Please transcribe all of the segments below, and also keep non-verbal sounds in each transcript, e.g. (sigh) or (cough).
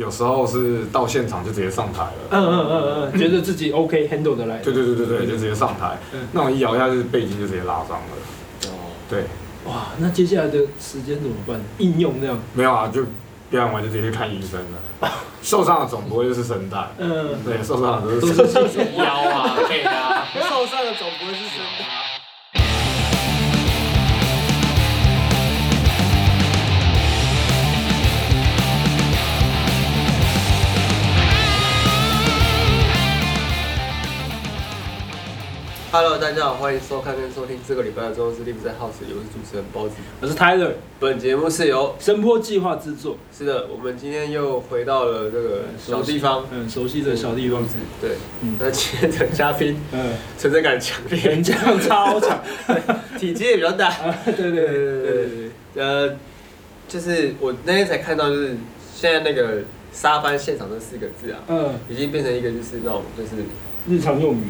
有时候是到现场就直接上台了。嗯嗯嗯嗯，觉得自己 OK handle 的来。对对对对对，就直接上台。嗯。那我一摇下去，背筋就直接拉伤了。哦。对。哇，那接下来的时间怎么办？应用那样？没有啊，就表演完就直接去看医生了。(laughs) 受伤的总不会就是声带。嗯。对，受伤的都是腰啊，背啊。(laughs) 受伤的总不会是声带。Hello，大家好，欢迎收看跟收听这个礼拜的中视 Live 在 House，我是主持人包子，我是 Tyler。本节目是由声波计划制作。是的，我们今天又回到了这个小地方，嗯，熟悉的小地方。对，嗯，那今天的嘉宾，嗯，存在感强烈，人强超强，(laughs) 体积也比较大。(laughs) 对对对对对对，呃，就是我那天才看到，就是现在那个沙班现场这四个字啊，嗯，已经变成一个就是那种就是日常用语。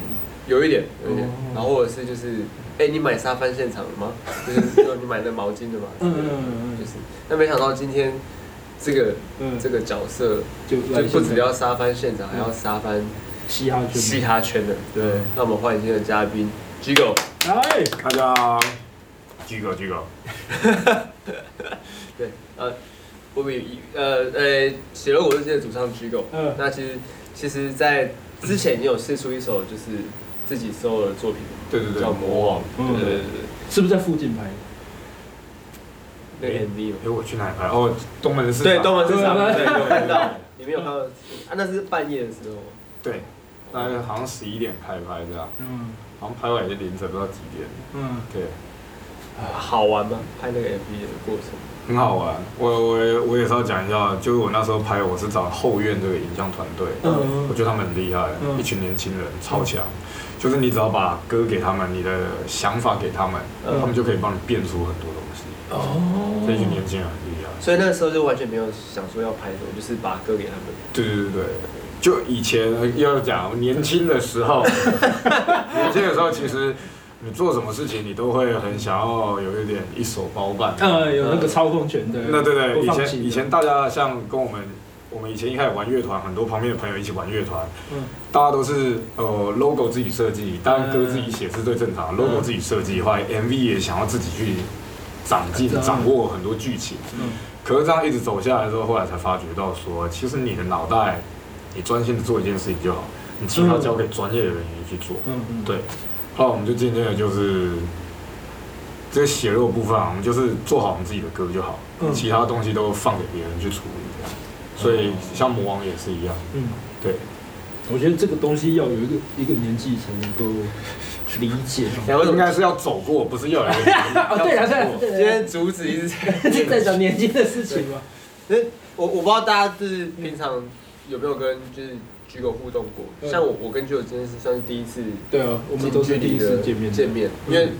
有一点，有一点，然后或者是就是，哎，你买沙发现场了吗？(laughs) 就是说你买那毛巾的嘛，嗯嗯嗯，就是，那没想到今天这个这个角色就就不只要沙发现场，还要沙发嘻哈圈。嘻哈圈的，对，那我们欢迎今天的嘉宾，Gigo，嗨，大家。好，Gigo，Gigo，(laughs) 对，呃，我们呃呃，血肉果汁机的主唱 Gigo，嗯，那其实其实，在之前你有试出一首就是。自己所有的作品，对对对，叫魔王，对对对对，是不是在附近拍的？那 MV 哎，我去哪里拍？哦，东门市场。对，东门市场，对，有看到。(laughs) 你没有看到？啊，那是半夜的时候。对，大概好像十一点开拍这样。嗯。好像拍完也是凌晨，不知道几点。嗯。对。好玩吗？拍那个 MV 的过程？很好玩。我我我也是要讲一下，就是我那时候拍，我是找后院这个影像团队。嗯。我觉得他们很厉害，一群年轻人超强。就是你只要把歌给他们，你的想法给他们，嗯、他们就可以帮你变出很多东西。哦，这一群年轻人很厉害。所以那时候就完全没有想说要拍什么，就是把歌给他们。对对对对，就以前要讲年轻的时候，(laughs) 年轻的时候其实你做什么事情，你都会很想要有一点一手包办。嗯，有那个操控权的。那对对，以前以前大家像跟我们。我们以前一开始玩乐团，很多旁边的朋友一起玩乐团，嗯，大家都是呃 logo 自己设计，当然歌自己写是最正常。的，logo 自己设计，后来 MV 也想要自己去掌进掌握很多剧情，嗯，可是这样一直走下来之后，后来才发觉到说，其实你的脑袋，你专心的做一件事情就好，你其他交给专业的人员去做，嗯嗯，对，后来我们就渐渐的就是这个血肉部分，我们就是做好我们自己的歌就好，其他东西都放给别人去处理。所以像魔王也是一样，嗯，对，我觉得这个东西要有一个一个年纪才能够理解，(laughs) 应该是要走过，不是要来。(laughs) 哦，对啊，对，今天主旨一直在讲年纪的事情嘛。我我不知道大家就是平常有没有跟就是 Gigo 互动过，像我我跟居狗真的是算是第一次，对啊，我们都是第一次见面见面，因为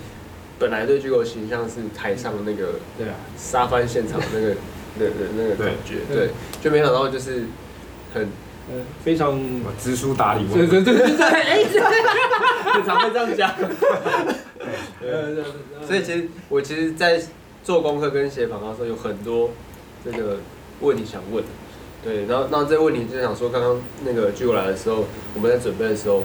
本来对 Gigo 形象是台上的那个，对啊，沙发现场那个。对 (laughs) 对，那个感觉，对，就没想到就是很，嗯，非常知书达理，对对对对对，(laughs) 哎，(laughs) 很常会这样讲，对对对，所以其实我其实，在做功课跟写访谈的时候，有很多这个问题想问，对，然后那这个问题就想说，刚刚那个 Gigo 来的时候，我们在准备的时候。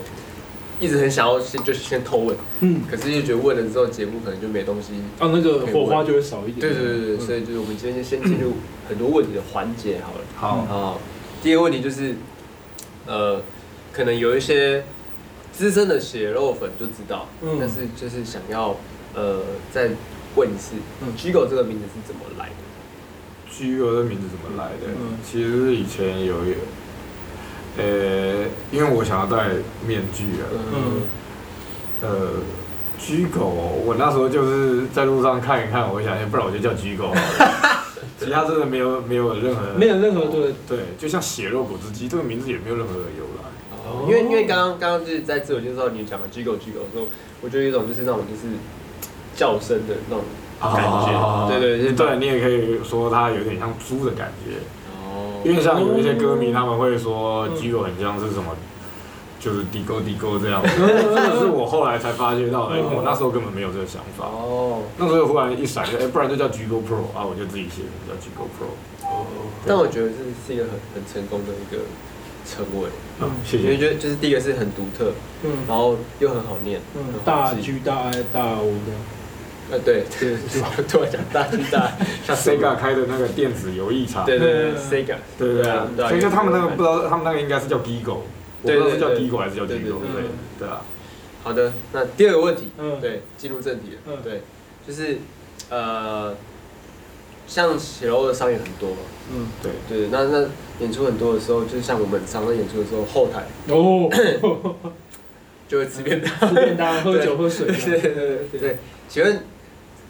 一直很想要先就先偷问，嗯，可是又觉得问了之后节目可能就没东西，啊，那个火花就会少一点。对对对对，所以就是我们今天先进入很多问题的环节好了。好，好，第一个问题就是，呃，可能有一些资深的血肉粉就知道，嗯，但是就是想要呃再问一次，嗯，Gigo 这个名字是怎么来的？Gigo 的名字怎么来的？嗯，其实以前有一个。呃，因为我想要戴面具啊。嗯。呃，Gigo，我那时候就是在路上看一看，我想，不然我就叫 Gigo。(laughs) 其他真的没有没有任何。没有任何对对，就像血肉果汁机这个名字也没有任何的由来。哦。因为因为刚刚刚刚就是在自我介绍你讲的 Gigo Gigo 的时候，我觉得有一种就是那种就是叫声的那种感觉。对对对，你也可以说它有点像猪的感觉哦。因为像有一些歌迷他们会说，Gigo 很像是什么，就是低沟低沟这样，这个是我后来才发觉到的，我那时候根本没有这个想法。哦，那时候忽然一闪，哎，不然就叫 Gigo Pro 啊，我就自己写名叫 Gigo Pro。哦，但我觉得这是一个很很成功的一个称谓。嗯，谢谢。因为觉得就是第一个是很独特，嗯，然后又很好念，嗯，大 G 大 I 大 O 这样。呃，对，对，是吧？突然讲大巨大，像 Sega 开的那个电子游艺场，对对对，Sega，对对对，所以就他们那个不知道，他们那个应该是叫 Gigo。我不知道是叫 Gigo 还是叫 Gigo，对对啊。好的，那第二个问题，嗯，对，进入正题了，嗯，对，就是呃，像写楼的商演很多，嗯，对。对，那那演出很多的时候，就是像我们常常演出的时候，后台哦，(laughs) 就会吃便当，吃便当，喝酒 (laughs) 喝水，对对对对，请问。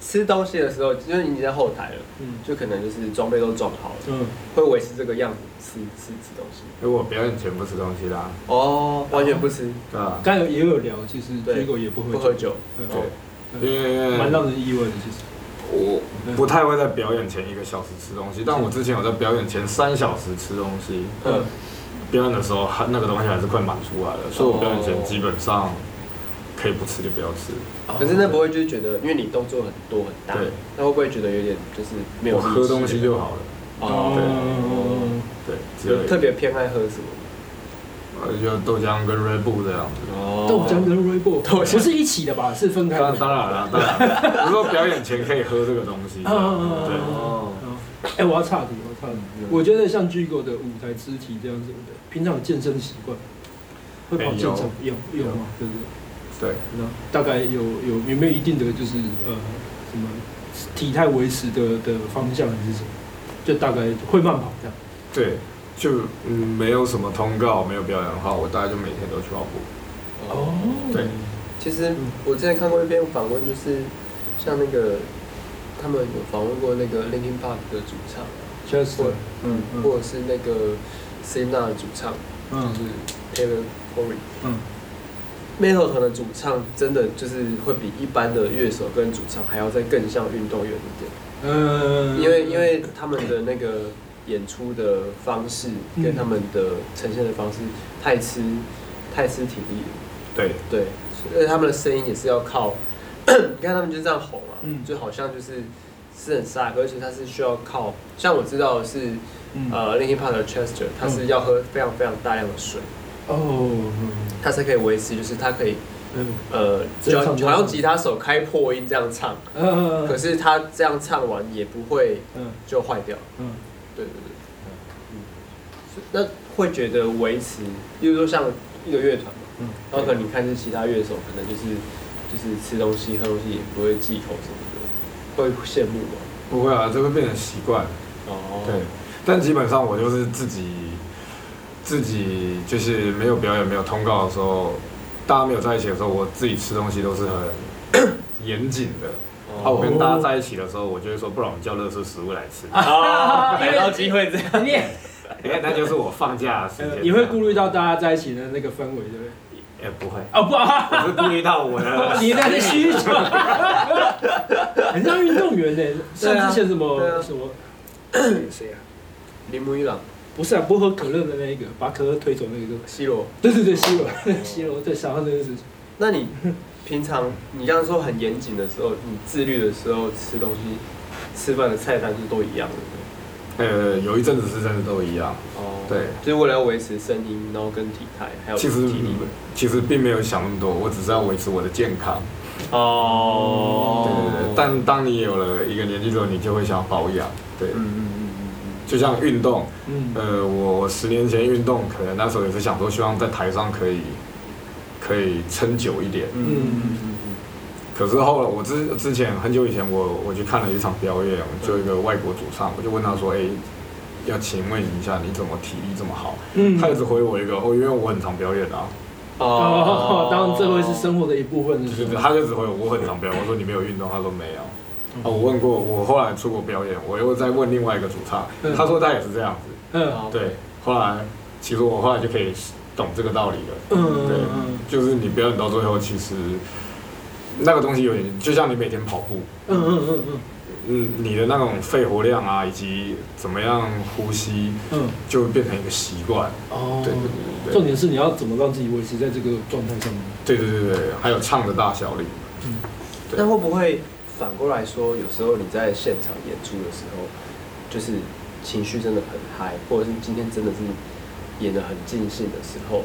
吃东西的时候，因为你已经在后台了，嗯，就可能就是装备都装好了，嗯，会维持这个样子吃吃吃东西。如果表演前不吃东西啦，哦，完全不吃，对吧？刚才也有聊，其实结果也不会不喝酒，对，因为蛮让人意外的，其实。我不太会在表演前一个小时吃东西，但我之前有在表演前三小时吃东西，嗯，表演的时候还那个东西还是快满出来了，所以我表演前基本上。可以不吃就不要吃，可是那不会就是觉得，因为你动作很多很大，对，那会不会觉得有点就是没有？喝东西就好了。哦，对，就特别偏爱喝什么？呃，就豆浆跟 Red Bull 这样子。哦，豆浆跟 Red Bull 不是一起的吧？是分开的。当然了，当然。我说表演前可以喝这个东西。对。哦。哎，我要岔题，我要岔题。我觉得像 Gigo 的舞台肢体这样子的，平常有健身习惯，会跑健身有有吗？对不对？对，那大概有有有没有一定的就是呃什么体态维持的的方向还是什么？就大概会慢跑这样。对，就嗯没有什么通告，没有表演的话，我大概就每天都去跑步。哦，对，其实我之前看过一篇访问，就是像那个他们有访问过那个 Linkin Park 的主唱，就是嗯，或者是那个 Slipknot 的主唱，嗯，就是 Taylor Corey，嗯。Metal 团的主唱真的就是会比一般的乐手跟主唱还要再更像运动员一点，嗯，因为因为他们的那个演出的方式跟他们的呈现的方式太吃太吃体力了，对。对，而且他们的声音也是要靠，(clears throat) 你看他们就这样吼嘛，就好像就是是很沙，而且他是需要靠，像我知道的是呃 Linkin Park 的 Chester，他是要喝非常非常大量的水。哦，他才可以维持，就是他可以，呃，就好像吉他手开破音这样唱，可是他这样唱完也不会，嗯。就坏掉，嗯，对对对，嗯，那会觉得维持，比如说像一个乐团嘛，嗯，然后可能你看是其他乐手，可能就是就是吃东西喝东西也不会忌口什么的，会羡慕吗？不会啊，这会变成习惯，哦，对，但基本上我就是自己。自己就是没有表演、没有通告的时候，大家没有在一起的时候，我自己吃东西都是很 (coughs) 严谨的。啊，我跟大家在一起的时候，我就会说，不然我们叫乐色食物来吃。啊，(laughs) 没有机会这样。你，哎，那就是我放假的时间。你会顾虑到大家在一起的那个氛围，对不对？也不会。哦不，我是顾虑到我的 (laughs) 你的需求。(laughs) 很像运动员呢，像之前什么什么谁啊？铃木一朗。不是啊，不喝可乐的那一个，把可乐推走那个，C 罗。对对对，C 罗，(laughs) C 罗在想到这件事情。那你平常你刚刚说很严谨的时候，你自律的时候吃东西、吃饭的菜单是都一样的？呃，有一阵子是真的都一样。哦。对，就是为了要维持声音，然后跟体态，还有体力。其实并没有想那么多，我只是要维持我的健康。哦。对对对，但当你有了一个年纪之后，你就会想要保养。对。嗯嗯。就像运动，呃，我十年前运动，可能那时候也是想说，希望在台上可以可以撑久一点。嗯嗯嗯。可是后来，我之之前很久以前我，我我去看了一场表演，就一个外国主唱，我就问他说：“哎，要请问一下，你怎么体力这么好？”嗯。他一直回我一个：“哦，因为我很常表演啊。”哦，当然这会是生活的一部分。对对对，他就只回我：“我很常表演。”我说：“你没有运动？”他说：“没有。”哦，我问过，我后来出国表演，我又再问另外一个主唱，他说他也是这样子。嗯，对。后来，其实我后来就可以懂这个道理了。嗯，对，就是你表演到最后，其实那个东西有点，就像你每天跑步。嗯嗯嗯嗯。嗯，你的那种肺活量啊，以及怎么样呼吸，嗯，就会变成一个习惯。哦，对对对对。重点是你要怎么让自己维持在这个状态上面。对对对对，还有唱的大小力。嗯，那会不会反过来说，有时候你在现场演出的时候，就是情绪真的很嗨，或者是今天真的是演的很尽兴的时候，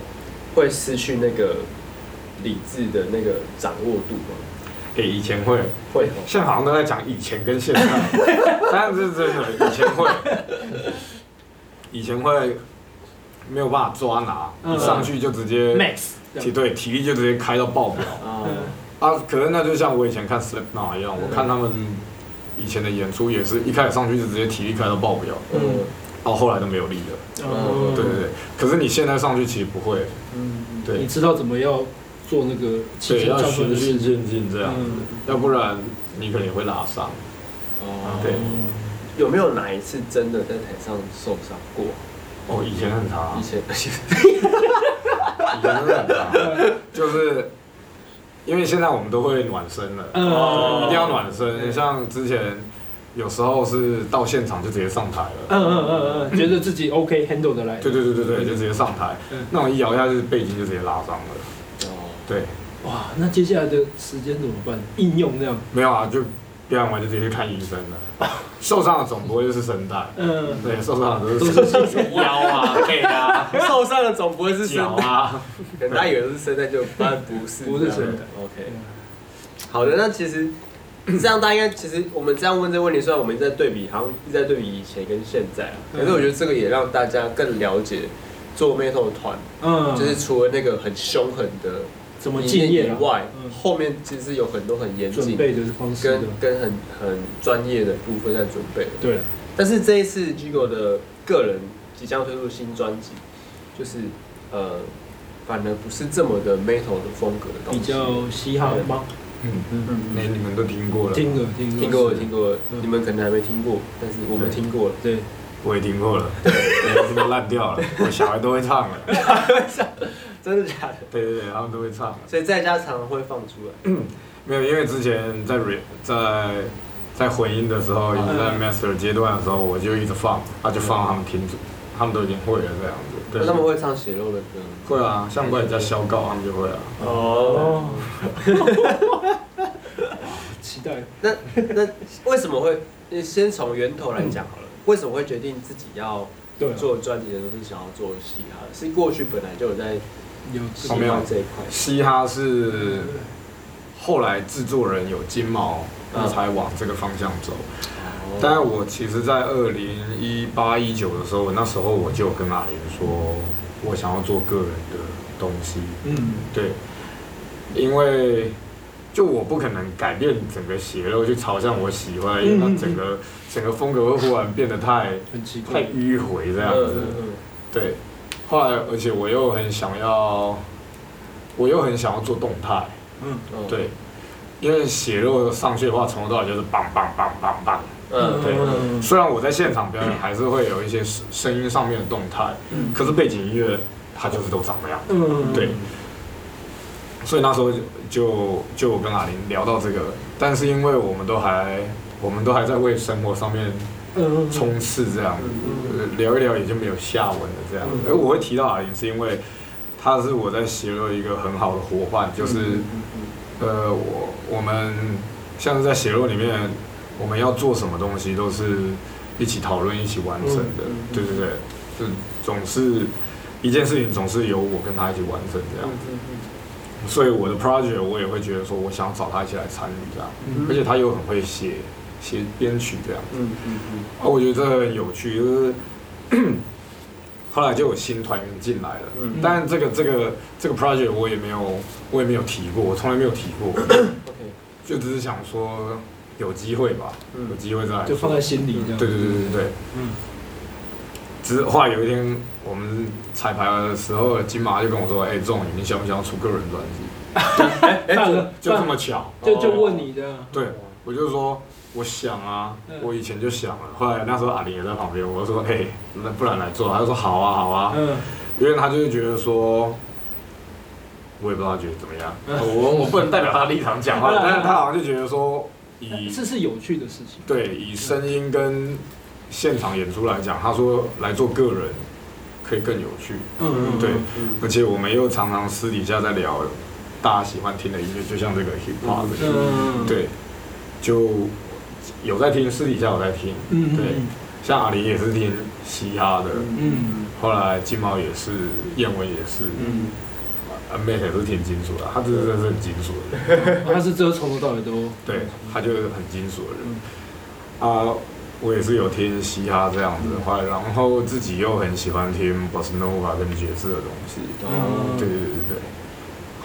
会失去那个理智的那个掌握度吗？诶，以前会。会，现在好像都在讲以前跟现在，但是真的以前会，(laughs) 以前会没有办法抓拿，一上去就直接 max，体对体力就直接开到爆表啊！可能那就像我以前看 Slipknot 一样，我看他们以前的演出也是一开始上去就直接体力开到爆表，嗯，到后来都没有力了，嗯，对对对。可是你现在上去其实不会，嗯，对，你知道怎么要。做那个对，要循序渐进这样。子，要不然你可能也会拉伤。哦，对，有没有哪一次真的在台上受伤过？哦，以前很长，以前，以前。真的很长，(laughs) 就是因为现在我们都会暖身了，嗯一定要暖身。像之前有时候是到现场就直接上台了，嗯嗯嗯嗯，觉得自己 OK handle 的来，对对对对对，就直接上台，那种一摇下去背筋就直接拉伤了。哦对，哇，那接下来的时间怎么办？应用这样？没有啊，就表演完就直接去看医生了。(laughs) 受伤的总不会就是声带，嗯，对，受伤的都是腰啊、背啊。受伤的总不会是 (laughs) 脚啊，可能大家以为是声带，就发现不是，不是声带。OK，好的，那其实 (clears throat) 这样大家应该，其实我们这样问这个问题，虽然我们一直在对比，好像一直在对比以前跟现在啊，可是我觉得这个也让大家更了解做 metal 的团，嗯，就是除了那个很凶狠的。怎么敬业以外，后面其实有很多很严谨的方式，跟跟很很专业的部分在准备。对。但是这一次 Gigo 的个人即将推出新专辑，就是呃，反而不是这么的 metal 的风格的东西，比较嘻哈吗？嗯嗯嗯。那你们都听过了？听过听听过听过，你们可能还没听过，但是我们听过了。对，我也听过了，(laughs) 对，听都烂掉了，我小孩都会唱了。(laughs) (laughs) 真的假的？对对对，他们都会唱，所以在家常常会放出来。没有，因为之前在 re 在在混音的时候，也在 master 阶段的时候，我就一直放，啊，就放他们听着，他们都已经会了这样子。对，他们会唱血肉的歌。会啊，像怪人家小告，他们就会啊。哦。期待。那那为什么会？先从源头来讲好了。为什么会决定自己要？做专辑的都是想要做嘻哈，是过去本来就有在有嘻哈这一块。嘻哈是后来制作人有金毛，那才往这个方向走。但我其实，在二零一八一九的时候，那时候我就跟阿莲说，我想要做个人的东西。嗯，对，因为。就我不可能改变整个血肉去朝向我喜欢，因为它整个整个风格会忽然变得太太迂回这样子。对，后来而且我又很想要，我又很想要做动态。嗯，对，因为血肉上去的话，从头到尾就是棒棒棒棒棒。嗯，对。虽然我在现场表演还是会有一些声音上面的动态，可是背景音乐它就是都长那样。嗯，对。所以那时候就就我跟阿玲聊到这个，但是因为我们都还我们都还在为生活上面冲刺这样，聊一聊也就没有下文了这样。而我会提到阿玲，是因为他是我在血肉一个很好的伙伴，就是呃我我们像是在血肉里面，我们要做什么东西都是一起讨论一起完成的，对对对，就总是一件事情总是由我跟他一起完成这样。子。所以我的 project 我也会觉得说，我想找他一起来参与这样，嗯、而且他又很会写写编曲这样子，嗯嗯嗯，啊，我觉得这很有趣，就是 (coughs) 后来就有新团员进来了，嗯，但这个这个这个 project 我也没有我也没有提过，我从来没有提过，(coughs) OK，就只是想说有机会吧，有机会再来，就放在心里这样，对对对对对，嗯。只是后来有一天，我们彩排的时候，金马就跟我说：“哎，仲，你想不想出个人专辑？”哎 (laughs) 哎，就这么巧，就就问你的。对，我就说我想啊，我以前就想了。后来那时候阿玲也在旁边，我就说：“哎，那不然来做？”他就说：“好啊，好啊。”嗯，因为他就是觉得说，我也不知道他觉得怎么样，我我不能代表他的立场讲话，但是他好像就觉得说，以这是有趣的事情。对，以声音跟现场演出来讲，他说来做个人可以更有趣。嗯嗯，对，而且我们又常常私底下在聊大家喜欢听的音乐，就像这个 hip hop，嗯，对，就有在听，私底下有在听，嗯，对，像阿林也是听嘻哈的，嗯，后来金毛也是，燕文也是，嗯。阿妹也是挺金属的，他真的是很金属的，(laughs) 他是这从头到尾都 (laughs) 对，他就是很金属的人。啊，我也是有听嘻哈这样子的话，然后自己又很喜欢听 Bossa Nova 跟爵士的东西。对，对对对对。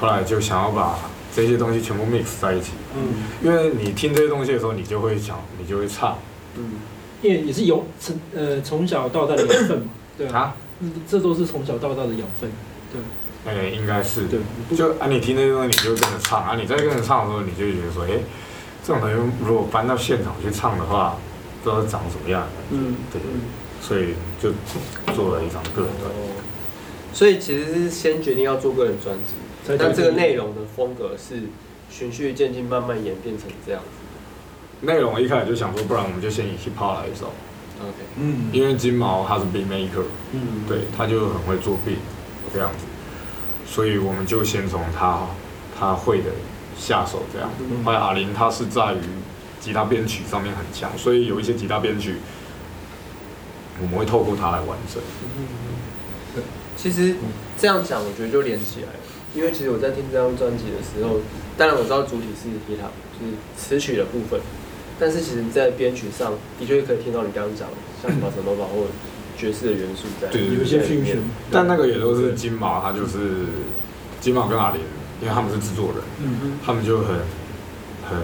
后来就想要把这些东西全部 mix 在一起。嗯，因为你听这些东西的时候，你就会想，你就会唱。嗯，因为你是有从呃从小到大的养分嘛，对啊，这都是从小到大的养分，对。哎、欸，应该是，对，就啊，你听这些东西，你就会跟着唱啊。你在跟着唱的时候，你就会觉得说，哎、欸，这种东西如果搬到现场去唱的话，不知道长什么样。嗯，对，所以就做了一张个人专辑。所以其实是先决定要做个人专辑，但这个内容的风格是循序渐进，慢慢演变成这样子。内容一开始就想说，不然我们就先以 hip hop 来走。OK，嗯，因为金毛他是 beat maker，嗯，对，他就很会做 beat 这样子。所以我们就先从他他会的下手，这样。后来阿林他是在于吉他编曲上面很强，所以有一些吉他编曲我们会透过他来完成。对，其实这样讲我觉得就连起来了，因为其实我在听这张专辑的时候，当然我知道主体是吉他，就是词曲的部分，但是其实在编曲上的确可以听到你刚刚讲的，像什么什么包括。爵士的元素在，对，有一些训练，但那个也都是金毛，他就是金毛跟阿林，因为他们是制作人，嗯，他们就很很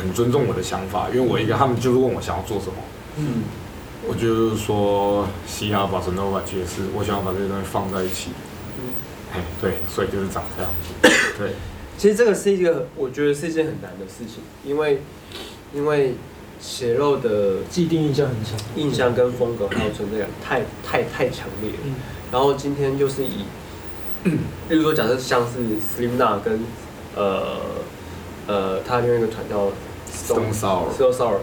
很尊重我的想法，因为我一个他们就是问我想要做什么，嗯，我就是说嘻哈、bossa nova、爵士，我想要把这些东西放在一起，对，所以就是长这样子，对，其实这个是一个我觉得是一件很难的事情，因为因为。血肉的既定印象很强，印象跟风格还有存在感太太太强烈了。嗯、然后今天就是以，嗯、例如说假设像是 Slim Na 跟呃呃他另外一个团叫 Stone Sour Stone Sour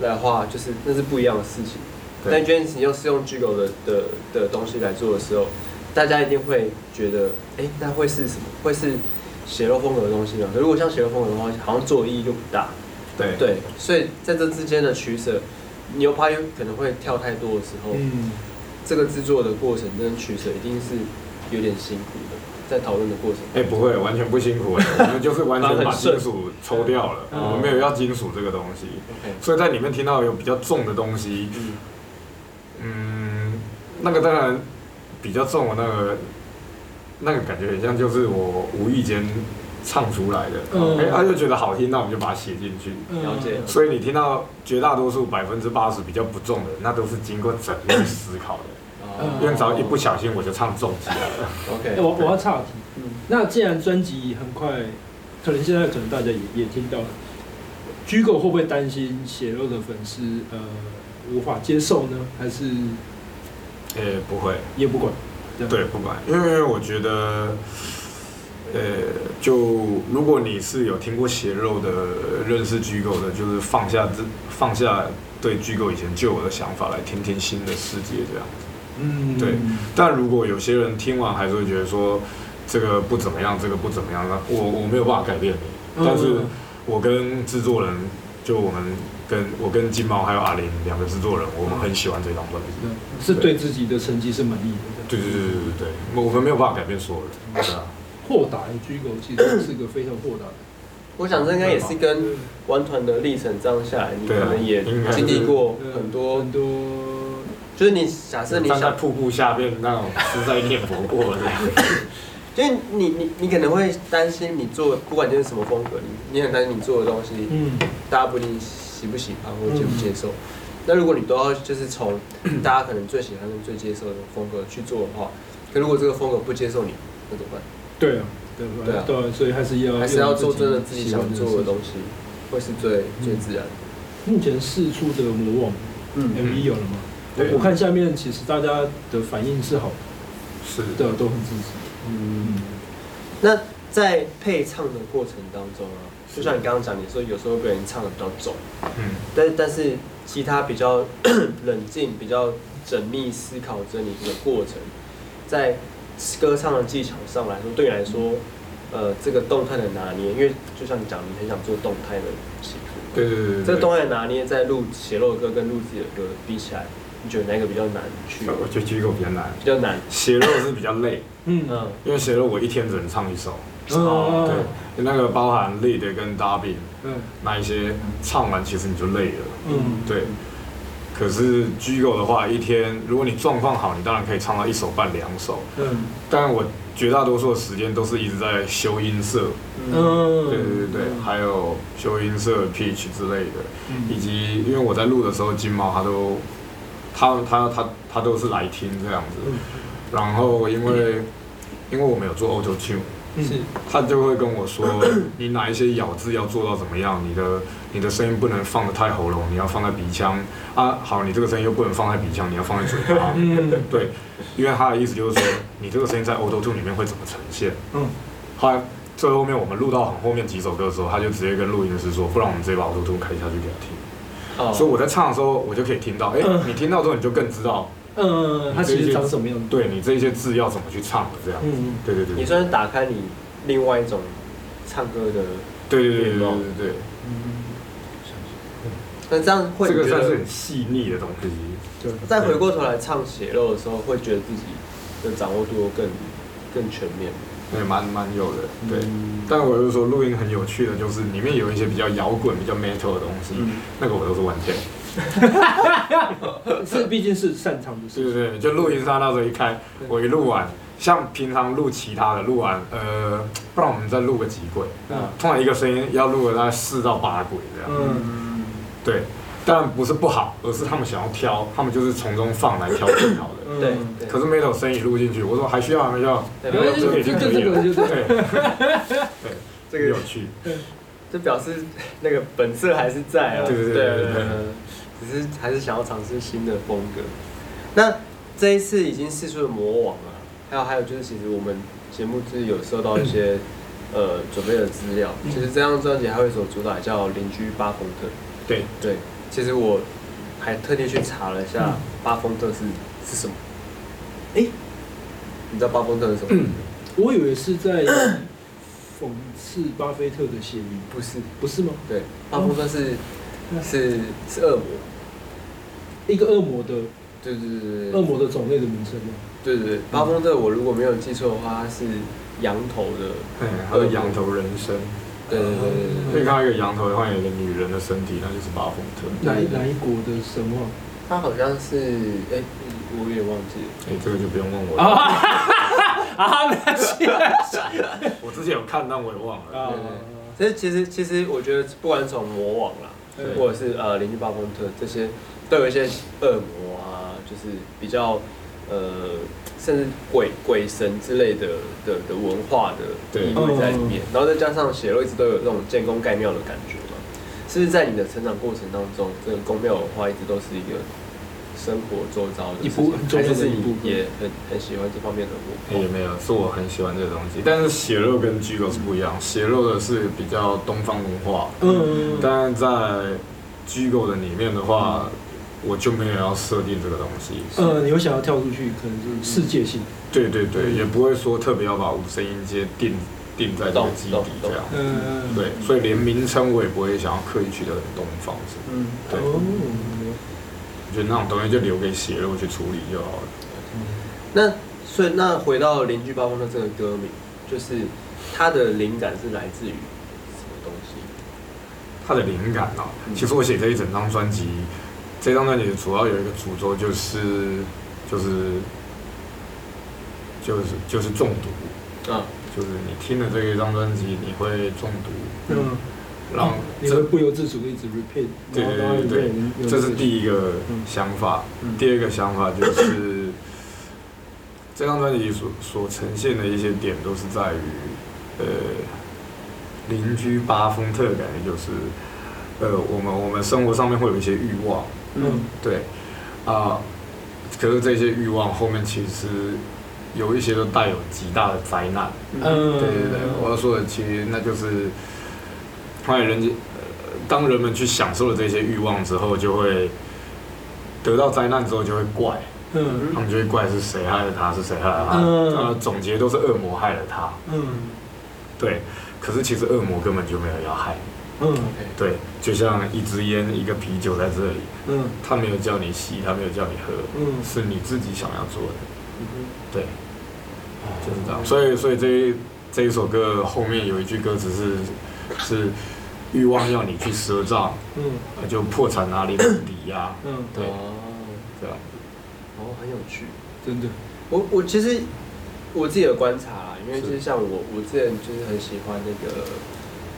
来话，就是那是不一样的事情。对但今天你又是用 Gigo 的的的东西来做的时候，大家一定会觉得，哎、欸，那会是什么？会是血肉风格的东西吗？如果像血肉风格的话，好像做的意义就不大。对，对，所以在这之间的取舍，牛排可能会跳太多的时候，嗯，这个制作的过程跟取舍一定是有点辛苦的，在讨论的过程。哎，不会，完全不辛苦，我们就是完全 (laughs) 把金属抽掉了，我们没有要金属这个东西。所以在里面听到有比较重的东西，嗯，那个当然比较重的那个，那个感觉很像就是我无意间。唱出来的，哎，他就觉得好听，那我们就把它写进去。了解。所以你听到绝大多数百分之八十比较不重的，那都是经过缜密思考的。因为只要一不小心，我就唱重起来了。OK。我我要岔题。那既然专辑很快，可能现在可能大家也也听到了，Gigo 会不会担心血肉的粉丝呃无法接受呢？还是？呃，不会，也不管。对，不管，因为我觉得。呃，就如果你是有听过血肉的，认识 Gigo 的，就是放下这放下对 Gigo 以前旧有的想法，来听听新的世界这样子。嗯，对。但如果有些人听完还是会觉得说这个不怎么样，这个不怎么样，那我我没有办法改变你。但是我跟制作人，就我们跟我跟金毛还有阿林两个制作人，我们很喜欢这张专辑，是对自己的成绩是满意的。对对对对对对，我们没有办法改变所有人，对啊。豁达，Gigo 其实是个非常豁达的。(clears throat) 我想这应该也是跟玩团的历程这样下来，你可能也经历过很多很多。就是你假设你想在瀑布下面那种实在念佛过的，(coughs) 就是你你你可能会担心你做不管就是什么风格，你你很担心你做的东西，嗯，大家不一定喜不喜欢或接不接受。那如果你都要就是从 (clears throat) 大家可能最喜欢跟最接受的风格去做的话，可如果这个风格不接受你，那怎么办？对啊，对对啊，对，所以还是要还是要做真的自己想做的东西，会是最最自然。目前四出的魔王，嗯，MV 有了吗？我我看下面其实大家的反应是好，是。的，都很支持。嗯，那在配唱的过程当中啊，就像你刚刚讲，你说有时候会被人唱的比较重，嗯，但但是其他比较 (clears throat) 冷静、比较缜密思考着你的过程，在歌唱的技巧上来说，对你来说，呃，这个动态的拿捏，因为就像你讲，你很想做动态的起伏，对对对，这个动态的拿捏，在录写肉的歌跟录自己的歌比起来。你觉得哪个比较难去？我觉得 Gigo 比较难，比较难。写肉是比较累，嗯嗯，因为写肉我一天只能唱一首，哦，对，那个包含 lead 跟 dubbing，嗯，那一些唱完其实你就累了，嗯，对。可是 Gigo 的话，一天如果你状况好，你当然可以唱到一首半两首，嗯，但我绝大多数的时间都是一直在修音色，嗯，对对对对，还有修音色 pitch 之类的，以及因为我在录的时候，金毛他都。他他他他都是来听这样子，然后因为因为我没有做 Auto Tune，是，他就会跟我说，(coughs) 你哪一些咬字要做到怎么样，你的你的声音不能放得太喉咙，你要放在鼻腔。啊，好，你这个声音又不能放在鼻腔，你要放在嘴巴，对，因为他的意思就是说，你这个声音在 Auto Tune 里面会怎么呈现，嗯，后来最后面我们录到很后面几首歌的时候，他就直接跟录音师说，不然我们直接把 Auto Tune 开下去给他听。所以我在唱的时候，我就可以听到，哎，你听到之后，你就更知道，嗯，它其实长什么样？对，你这些字要怎么去唱的这样，嗯，对对对。你算是打开你另外一种唱歌的，对对对对对对。嗯，那这样会这个算是很细腻的东西。对。再回过头来唱血肉的时候，会觉得自己的掌握度更更全面。对，蛮蛮有的，对。嗯、但我就是说，录音很有趣的，就是里面有一些比较摇滚、比较 metal 的东西，嗯、那个我都是完全。(laughs) 这毕竟是擅长的事。对对对，就录音上那时候一开，我一录完，像平常录其他的，录完，呃，不然我们再录个几轨，嗯，通常一个声音要录个大概四到八轨这样。嗯，对。但不是不好，而是他们想要挑，他们就是从中放来挑最好的。对。可是没有声音录进去，我说还需要还需要？对，这个就可以了。对。对，这个有趣。这表示那个本色还是在啊。对对对对。只是还是想要尝试新的风格。那这一次已经试出了魔王了，还有还有就是，其实我们节目就是有收到一些 (clears throat) 呃准备的资料。其实这张专辑还有一首主打叫《邻居巴丰特》。对对。其实我还特地去查了一下，巴丰特是是什么？哎，你知道巴丰特是什么？我以为是在讽刺巴菲特的谐音，不是？不是吗？对，巴丰特是是是恶魔，一个恶魔的，对对对恶魔的种类的名称吗？对对对，巴丰特，我如果没有记错的话，它是羊头的，对，它是羊头人身。对对对对，可以看到一个羊头，换有一个女人的身体，那就是巴丰特。哪哪一国的神话？他好像是，哎，我有点忘记了。哎，这个就不用问我了。啊，(laughs) 没关系。(laughs) 我之前有看，但我也忘了。啊，其实其实其实，我觉得不管从魔王啦，或者是呃邻居巴丰特这些，都有一些恶魔啊，就是比较呃。甚至鬼鬼神之类的的的文化的意味在里面，然后再加上血肉一直都有那种建功盖庙的感觉嘛，是不是在你的成长过程当中，这个宫庙文化一直都是一个生活周遭的 (laughs) 一部分，还是你也很很喜欢这方面的文化？也没有，是我很喜欢这个东西。但是血肉跟 Gigo 是不一样，血肉的是比较东方文化，嗯，但是在 Gigo 的里面的话。我就没有要设定这个东西。呃，你会想要跳出去，可能是世界性。对对对，也不会说特别要把五声音阶定定在这个基底这样。嗯对，所以连名称我也不会想要刻意取得很东方式。嗯。对。我觉得那种东西就留给血肉去处理就好了。那所以那回到邻居包公的这个歌名，就是它的灵感是来自于什么东西？它的灵感啊，其实我写这一整张专辑。这张专辑主要有一个主轴，就是就是就是就是中毒嗯，就是你听了这一张专辑，你会中毒，嗯，然后你会不由自主的一直 repeat，对对对对，这是第一个想法。第二个想法就是这张专辑所所呈现的一些点，都是在于呃邻居巴风特的感觉，就是呃我们我们生活上面会有一些欲望。嗯，对，啊、呃，可是这些欲望后面其实有一些都带有极大的灾难。嗯，对对对，我要说的其实那就是，后来人家，当人们去享受了这些欲望之后，就会得到灾难之后就会怪，嗯，他们就会怪是谁害了他，是谁害了他，呃，总结都是恶魔害了他，嗯，对，可是其实恶魔根本就没有要害你，嗯，对，就像一支烟，一个啤酒在这里，嗯，他没有叫你吸，他没有叫你喝，嗯，是你自己想要做的，嗯对。就是这样，所以所以这一这一首歌后面有一句歌词是是欲望要你去赊账，嗯，就破产哪里能抵押，嗯，对，对啊，哦，很有趣，真的，我我其实我自己的观察啦，因为就是。像我我之前就是很喜欢那个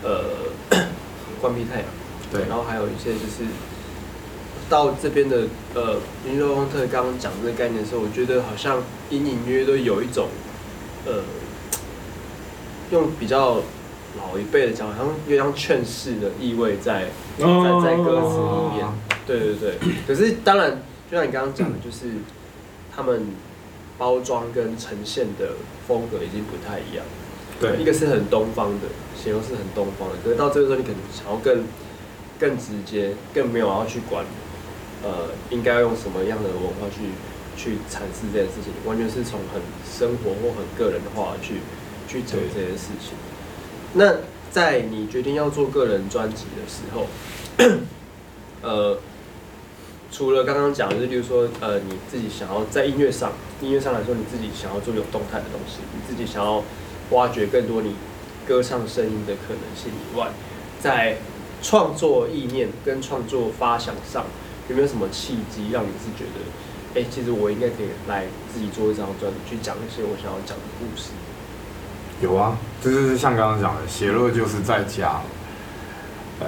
呃 (clears throat) 关闭太阳，对，然后还有一些就是到这边的呃林洛丰特刚刚讲这个概念的时候，我觉得好像隐隐约约都有一种。呃，用比较老一辈的讲，好像有点像劝世的意味在在在歌词里面。对对对，(coughs) 可是当然，就像你刚刚讲的，就是他们包装跟呈现的风格已经不太一样。对，一个是很东方的，形容是很东方的，可是到这个时候，你可能想要更更直接，更没有要去管，呃，应该要用什么样的文化去。去阐释这件事情，完全是从很生活或很个人的话去去讲这件事情。那在你决定要做个人专辑的时候，(coughs) 呃，除了刚刚讲的，就是例如说，呃，你自己想要在音乐上，音乐上来说，你自己想要做有动态的东西，你自己想要挖掘更多你歌唱声音的可能性以外，在创作意念跟创作发想上，有没有什么契机让你是觉得？哎、其实我应该可以来自己做一张专辑，去讲一些我想要讲的故事。有啊，就是像刚刚讲的，邪恶就是在讲，呃，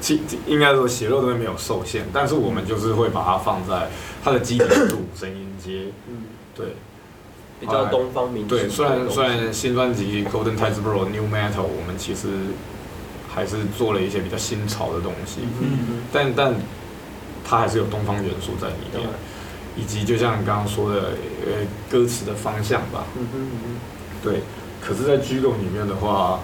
其应该说血肉都没有受限，但是我们就是会把它放在它的基底度声音阶，嗯，对，比较东方民族。对，虽然虽然新专辑 Golden Typesboro New Metal，我们其实还是做了一些比较新潮的东西，嗯嗯，但但。它还是有东方元素在里面，以及就像你刚刚说的，呃，歌词的方向吧。嗯哼嗯哼。对，可是，在 Jigo 里面的话，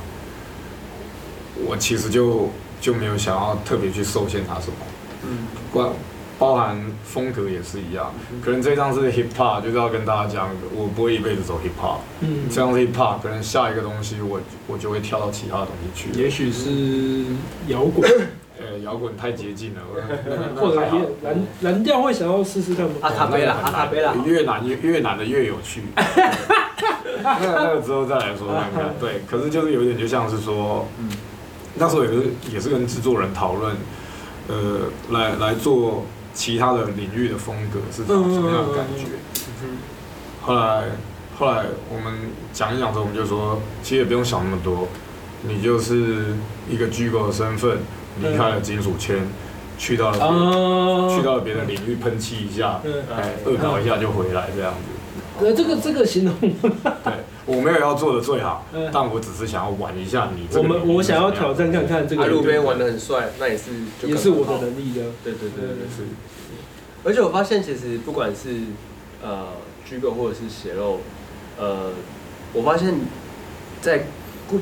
我其实就就没有想要特别去受限它什么。嗯。关包含风格也是一样，可能这张是 Hip Hop，就是要跟大家讲，我不会一辈子走 Hip Hop。嗯。这张是 Hip Hop，可能下一个东西我我就会跳到其他东西去。也许是摇滚。(coughs) (coughs) 呃，摇滚太接近了，(laughs) 或者蓝蓝调会想要试试看吗？阿卡贝拉，阿卡贝拉，越难越越难的越有趣。(laughs) 那那个之后再来说看看。对，可是就是有一点，就像是说，嗯，那时候也是也是跟制作人讨论，呃，来来做其他的领域的风格是什么样的感觉。后来后来我们讲一讲之后，我们就说，其实也不用想那么多，你就是一个 Jigo 的身份。离开了金属圈，去到了别去到了别的领域喷漆一下，哎，恶搞一下就回来这样子。呃，这个这个形容，对，我没有要做的最好，但我只是想要玩一下你。我们我想要挑战看看这个。路边玩的很帅，那也是也是我的能力的。对对对对是。而且我发现，其实不管是呃 Jigo 或者是血肉，呃，我发现，在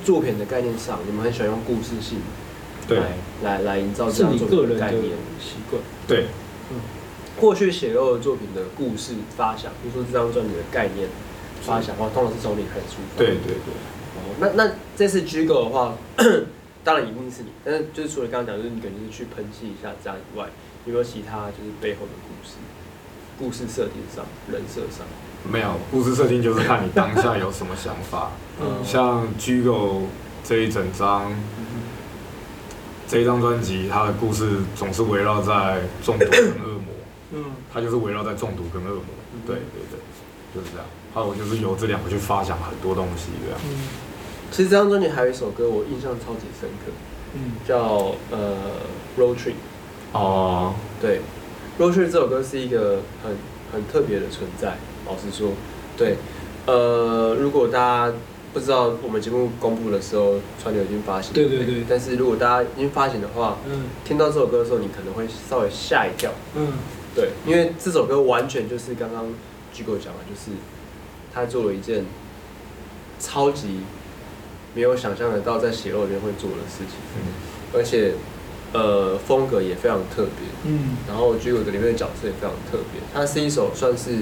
作品的概念上，你们很喜欢用故事性。对，来来营造这样作品的概念习惯。对，嗯，过去写肉的作品的故事发想，比如说这张专辑的概念发想的话，通常是从你开始出发。对对对。哦，那那这次 Jigo 的话，(clears throat) 当然一定是你，但是就是除了刚刚讲，就是你肯定是去喷漆一下这样以外，有没有其他就是背后的故事？故事设定上，人设上？没有，故事设定就是看你当下有什么想法。嗯，像 Jigo 这一整张。这一张专辑，它的故事总是围绕在中毒跟恶魔。(coughs) 嗯，它就是围绕在中毒跟恶魔。对对对，就是这样。还有就是由这两个去发想很多东西这样。嗯，其实这张专辑还有一首歌，我印象超级深刻。嗯，叫呃《Road Trip》。哦，对，《Road Trip》这首歌是一个很很特别的存在。老实说，对，呃，如果大家。不知道我们节目公布的时候，川流已经发行。对对对。但是如果大家已经发行的话，嗯，听到这首歌的时候，你可能会稍微吓一跳。嗯，对，因为这首歌完全就是刚刚 Gigo 讲的，就是他做了一件超级没有想象得到在血肉里面会做的事情，嗯，而且呃风格也非常特别，嗯，然后 Gigo 的里面的角色也非常特别，它是一首算是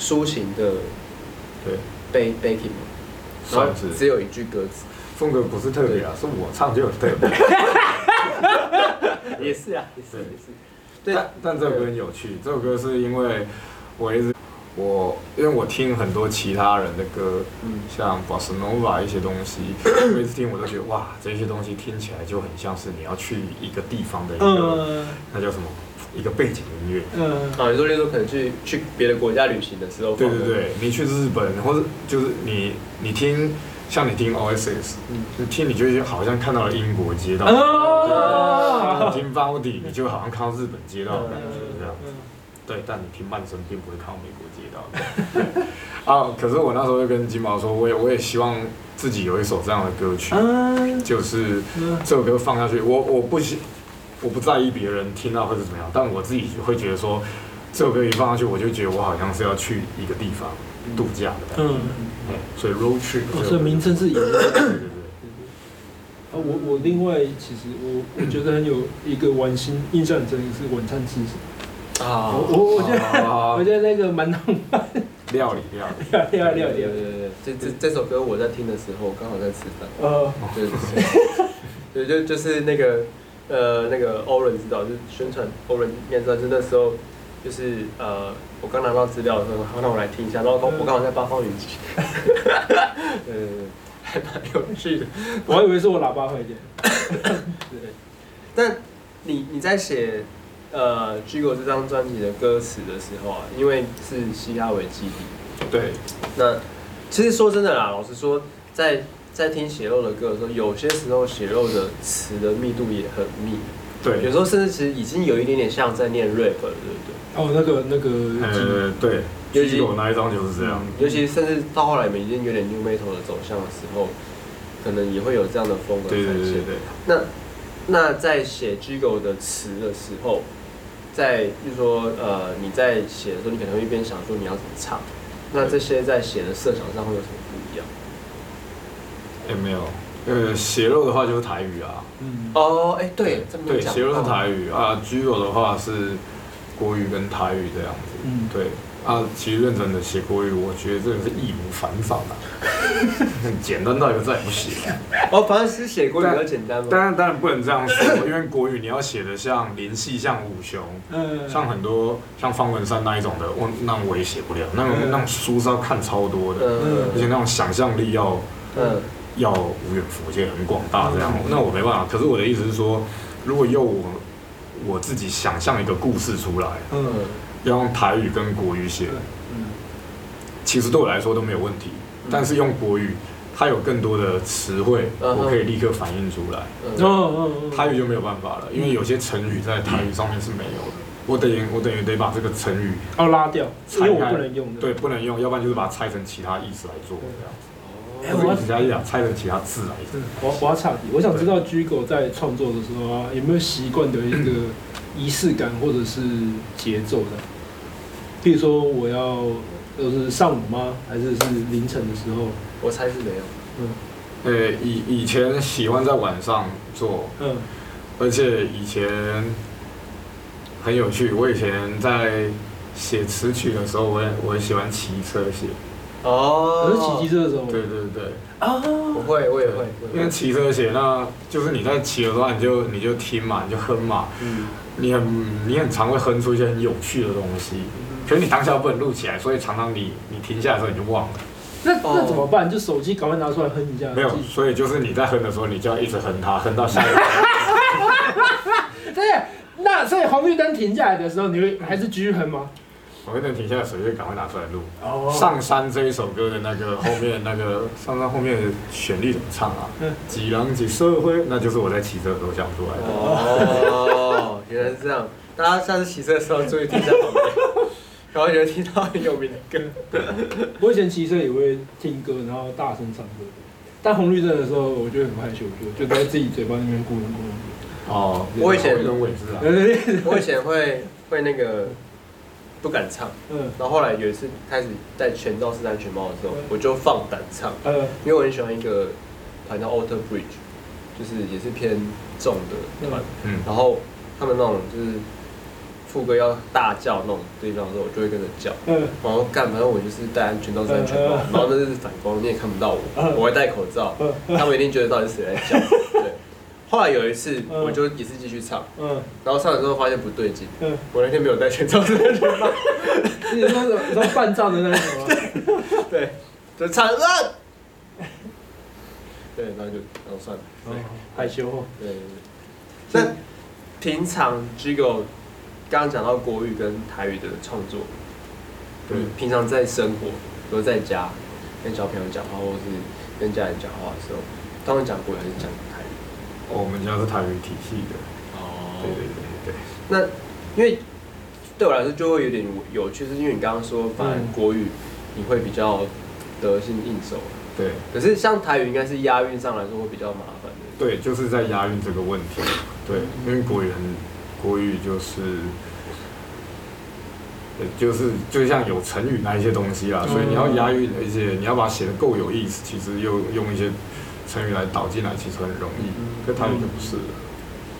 抒情的对悲悲情嘛，算是。只有一句歌词，风格不是特别啊，是我唱就有特别，(laughs) 也是啊，也是也是。但但这首歌很有趣，这首歌是因为我一直我因为我听很多其他人的歌，嗯，像 Bossa Nova 一些东西，每次听我都觉得哇，这些东西听起来就很像是你要去一个地方的一个，那叫什么？一个背景音乐。嗯，啊，你说例如可能去去别的国家旅行的时候，对对对，你去日本或者就是你你听。像你听 Oasis，你听你就好像看到了英国街道，你听 Vivaldi 你就好像看到日本街道的感觉这样子。对，但你听慢声并不会看到美国街道。(laughs) 啊，可是我那时候就跟金毛说，我也我也希望自己有一首这样的歌曲，就是这首歌放下去，我我不喜我不在意别人听到或者怎么样，但我自己会觉得说，这首歌一放下去，我就觉得我好像是要去一个地方度假的感觉。所以 road trip，哦，所以名称是一样的。对对对。啊，我我另外其实我我觉得很有一个玩心印象很深是晚餐吃什么啊？我我我觉得我觉得那个蛮浪漫。料理料理料理料理料理。对对对，这这这首歌我在听的时候刚好在吃饭。呃，对对对，就就是那个呃那个 Oren 知道，就是宣传 Oren 面传就那时候。就是呃，我刚拿到资料的时候，好，那我来听一下。然后我刚好在八方云集，(laughs) 对对对，还蛮有趣的。我还以为是我喇叭坏掉。(laughs) 对。但你你在写呃《Gigo》这张专辑的歌词的时候啊，因为是嘻哈为基底。对。那其实说真的啦，老实说，在在听血肉的歌的时候，有些时候血肉的词的密度也很密。对。有时候甚至其实已经有一点点像在念 rap 了，对不对？哦，那个那个，呃，对，尤其我那一张就是这样，尤其甚至到后来，我们已经有点 new metal 的走向的时候，可能也会有这样的风格出现。对对对对。那那在写 Gigo 的词的时候，在就是说，呃，你在写的时候，你可能会一边想说你要怎么唱，那这些在写的设想上会有什么？也没有，呃，血肉的话就是台语啊。嗯。哦，哎，对，对，血肉是台语啊，Gigo 的话是。国语跟台语这样子，嗯，对啊，其实认真的写国语，我觉得真的是义无反顾啊，(laughs) 很简单到一个再也不写。(laughs) 哦，反正是写国语比较简单吗？当然当然不能这样说，因为国语你要写的像林夕像武雄，嗯，像很多像方文山那一种的，我那我也写不了，那种那种书是要看超多的，嗯，而且那种想象力要，嗯，要无远弗届很广大这样，那我没办法。可是我的意思是说，如果用我。我自己想象一个故事出来，嗯，要用台语跟国语写，嗯，其实对我来说都没有问题。但是用国语，它有更多的词汇，我可以立刻反映出来。嗯，台语就没有办法了，因为有些成语在台语上面是没有的。我等于我等于得把这个成语哦拉掉，因为我不能用。对，不能用，要不然就是把它拆成其他意思来做这样子。我只加一两，拆成其他字来。我我要岔题，我想知道 Gigo 在创作的时候啊，有没有习惯的一个仪式感或者是节奏的？譬如说，我要就是上午吗？还是是凌晨的时候？我猜是没有。嗯。呃，以以前喜欢在晚上做。嗯。而且以前很有趣，我以前在写词曲的时候，我也我也喜欢骑车写。哦，可是骑机车的时候，对对对，啊，我会，我也会，因为骑车写，那就是你在骑的时候，你就你就听嘛，你就哼嘛，嗯，你很你很常会哼出一些很有趣的东西，可是你当下不能录起来，所以常常你你停下来的时候你就忘了。那那怎么办？就手机赶快拿出来哼一下。没有，所以就是你在哼的时候，你就要一直哼它，哼到下一个。(laughs) 对，那所以红绿灯停下来的时候，你会还是继续哼吗？我会等停下来，手机赶快拿出来录。Oh. 上山这一首歌的那个后面那个 (laughs) 上山后面的旋律怎么唱啊？几郎几社会，那就是我在骑车的时候想出来的。哦，原来是这样。大家下次骑车的时候注意听一下旁边，(laughs) 然后觉得听到很有名的歌。我以前骑车也会听歌，然后大声唱歌。但红绿灯的时候，我就很害羞，就就在自己嘴巴那边咕噜咕噜。哦，我以前 (laughs) 我以前会会那个。不敢唱，嗯，然后后来有一次开始戴全罩式安全帽的时候，我就放胆唱，嗯，因为我很喜欢一个团叫 Alter Bridge，就是也是偏重的团，嗯，然后他们那种就是副歌要大叫那种地方的时候，我就会跟着叫，嗯，然后干，反正我就是戴安全罩式安全帽，然后那是反光，你也看不到我，我会戴口罩，他们一定觉得到底是谁在叫，(laughs) 对。后来有一次，我就也是继续唱，嗯，然后唱的时候发现不对劲，嗯，我那天没有带全罩式安全帽，你说什么？你说半罩的那种吗？(laughs) 对，就唱了，对，那就然后算了，害羞，对。那平常 Gigo 刚刚讲到国语跟台语的创作，对，平常在生活，比如在家跟小朋友讲话，或是跟家人讲话的时候，他们讲国语还是讲台语？我们家是台语体系的。哦，对对对对。那因为对我来说就会有点有趣，是因为你刚刚说，反正国语你会比较得心应手。对。可是像台语应该是押韵上来说会比较麻烦的。对，就是在押韵这个问题。对，因为国语很，国语就是，就是就像有成语那一些东西啦，所以你要押韵，而且你要把它写的够有意思，其实又用一些。成语来导进来其实很容易，可台语就不是了。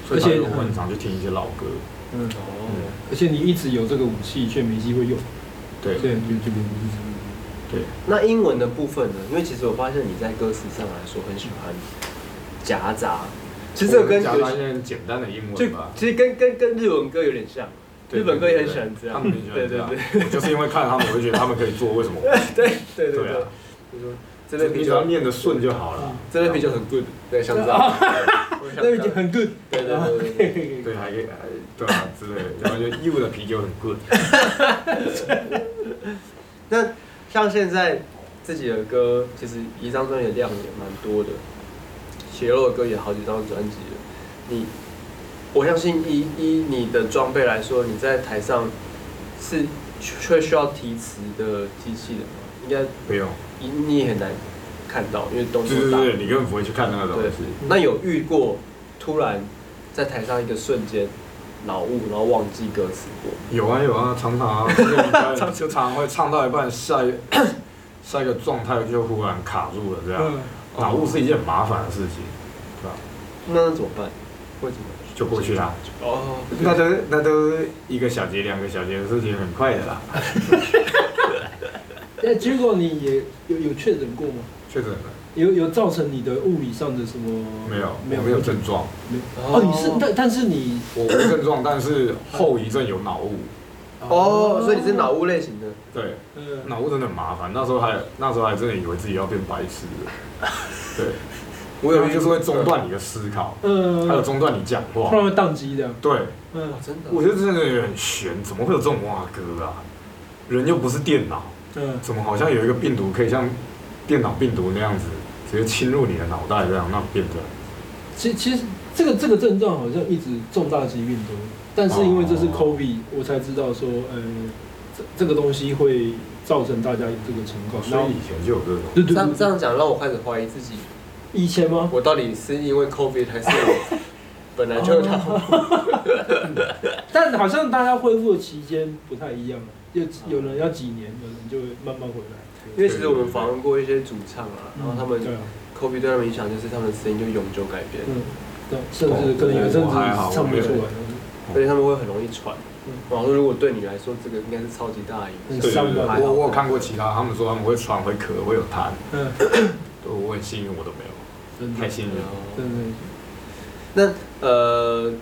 而且我很常去听一些老歌。嗯哦。而且你一直有这个武器，却没机会用。对。对，就就变成对。那英文的部分呢？因为其实我发现你在歌词上来说很喜欢夹杂。其实这个跟夹杂很简单的英文吧。其实跟跟跟日文歌有点像。日本歌也很喜欢这样。他们很喜欢这样。对对对。就是因为看他们，我就觉得他们可以做，为什么？(laughs) 对对对对。就说。这杯啤酒念得顺就好了。这杯啤酒很 good，对，像这样。(laughs) 这杯啤酒很 good，对对对 (laughs) 对，还可以，对啊之类的，然后就义乌的啤酒很 good。(laughs) 那像现在自己的歌，其实一张专辑的量也蛮多的，血肉的歌也好几张专辑了。你，我相信以以你的装备来说，你在台上是会需要提词的机器的吗？应该不用。你你也很难看到，因为东西大。对对对，你根本不会去看那个东西。那有遇过突然在台上一个瞬间脑雾，然后忘记歌词过？有啊有啊，常常啊，就 (laughs) 常常会唱到一半，下一 (coughs) 下一个状态就忽然卡住了，这样。脑雾是一件很麻烦的事情，对吧？那怎么办？为什么？就过去啦。哦。那都那都一个小节两个小节的事情，很快的啦。(laughs) 哎，结果你也有有确诊过吗？确诊了。有有造成你的物理上的什么？没有，没有没有症状。没哦，你是但但是你我无症状，但是后遗症有脑雾。哦，所以你是脑雾类型的。对，脑雾真的很麻烦。那时候还那时候还真的以为自己要变白痴了。(laughs) 对，我有就是会中断你的思考，嗯，还有中断你讲话，突然会宕机这样。对，嗯，真的。我觉得真的很悬，怎么会有这种哇哥啊？人又不是电脑。嗯，怎么好像有一个病毒可以像电脑病毒那样子直接侵入你的脑袋这样，那变得？其其实这个这个症状好像一直重大疾病都，但是因为这是 COVID，我才知道说，呃，这这个东西会造成大家有这个情况。所以以前就有这种。对对对。这样这样讲让我开始怀疑自己。以前吗？我到底是因为 COVID 还是 (laughs) 本来就他？(laughs) 但好像大家恢复的期间不太一样。有有人要几年，有人就会慢慢回来。因为其实我们访问过一些主唱啊，然后他们 COVID 对他们影响就是他们的声音就永久改变。嗯，对，甚至可能有阵子唱不出来，而且他们会很容易喘。然后如果对你来说，这个应该是超级大的影响。对，我我有看过其他，他们说他们会喘、会咳、会有痰。嗯，(coughs) 我很幸运，我都没有，太幸运了。对对。那呃。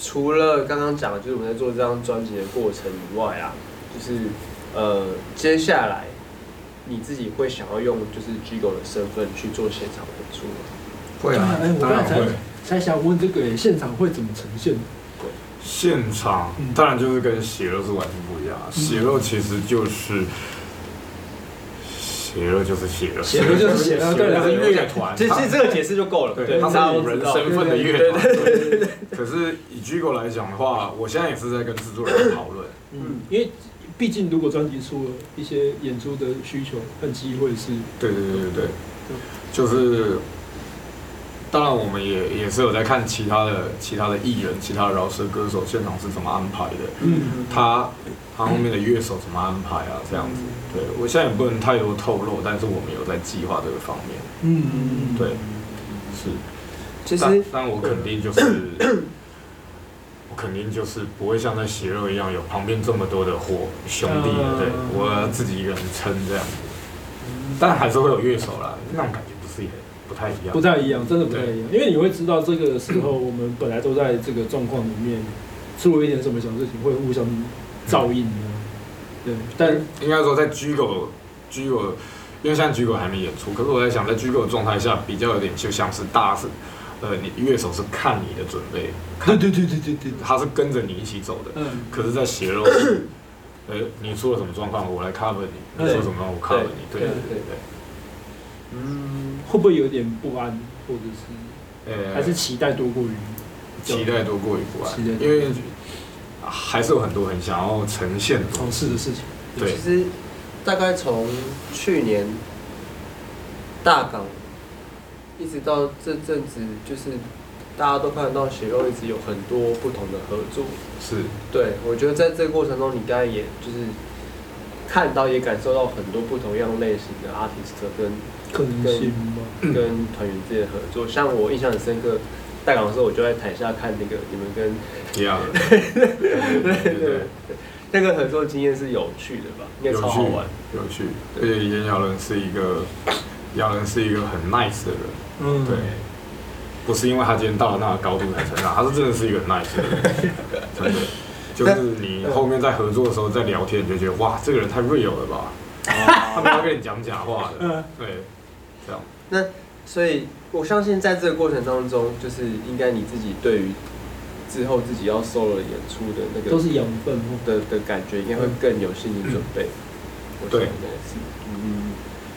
除了刚刚讲的，就是我们在做这张专辑的过程以外啊，就是呃，接下来你自己会想要用就是 Gigo 的身份去做现场演出吗？会啊，哎，我刚才才才想问这个，现场会怎么呈现？对，现场当然就是跟血肉是完全不一样，血肉其实就是。血肉就是血肉，血肉就是血肉，对，是乐团。其实这个解释就够了，对，他是有人身份的乐团。可是以 Gigo 来讲的话，我现在也是在跟制作人讨论。嗯，因为毕竟如果专辑出了一些演出的需求和机会是。对对对对对。就是当然我们也也是有在看其他的其他的艺人、其他的饶舌歌手现场是怎么安排的。嗯，他他后面的乐手怎么安排啊？这样子。对，我现在也不能太多透露，但是我们有在计划这个方面。嗯嗯对，是。其实，但我肯定就是，我肯定就是不会像那血肉一样有旁边这么多的伙兄弟，对，我自己一个人撑这样子。但还是会有乐手啦，那种感觉不是也不太一样？不太一样，真的不太一样。因为你会知道，这个时候我们本来都在这个状况里面，出了一点什么小事情，会互相照应的。对，但应该说在居狗居狗，因为现在居狗还没演出，可是我在想，在居狗的状态下，比较有点就像是大是。呃，你乐手是看你的准备，对对对对对对，他是跟着你一起走的。嗯。可是，在血肉，呃，(clears throat) 你出了什么状况，我来 cover 你；你说什么，我 cover 你。对对对对。嗯，会不会有点不安，或者是，呃，还是期待多过于期待多过于不安？因为还是有很多很想要呈现的尝试的事情。对，其实大概从去年大港。一直到这阵子，就是大家都看得到血肉一直有很多不同的合作。是，对，我觉得在这个过程中，你刚才也就是看到也感受到很多不同样类型的 artist 跟可能性跟跟团员之间的合作。像我印象很深刻，代港的时候，我就在台下看那个你们跟一样，(laughs) 对对对，那个合作经验是有趣的吧？应该超好玩，有趣。而且炎亚纶是一个，亚纶是一个很 nice 的人。嗯，对，不是因为他今天到了那个高度才成长，(laughs) 他是真的是一个很 nice 的人，真的，就是你后面在合作的时候在聊天，你就觉得哇，这个人太 real 了吧，他不要跟你讲假话的，对，这样。那所以我相信在这个过程当中，就是应该你自己对于之后自己要 solo 演出的那个都是养分的的感觉，应该会更有心理准备。对，嗯，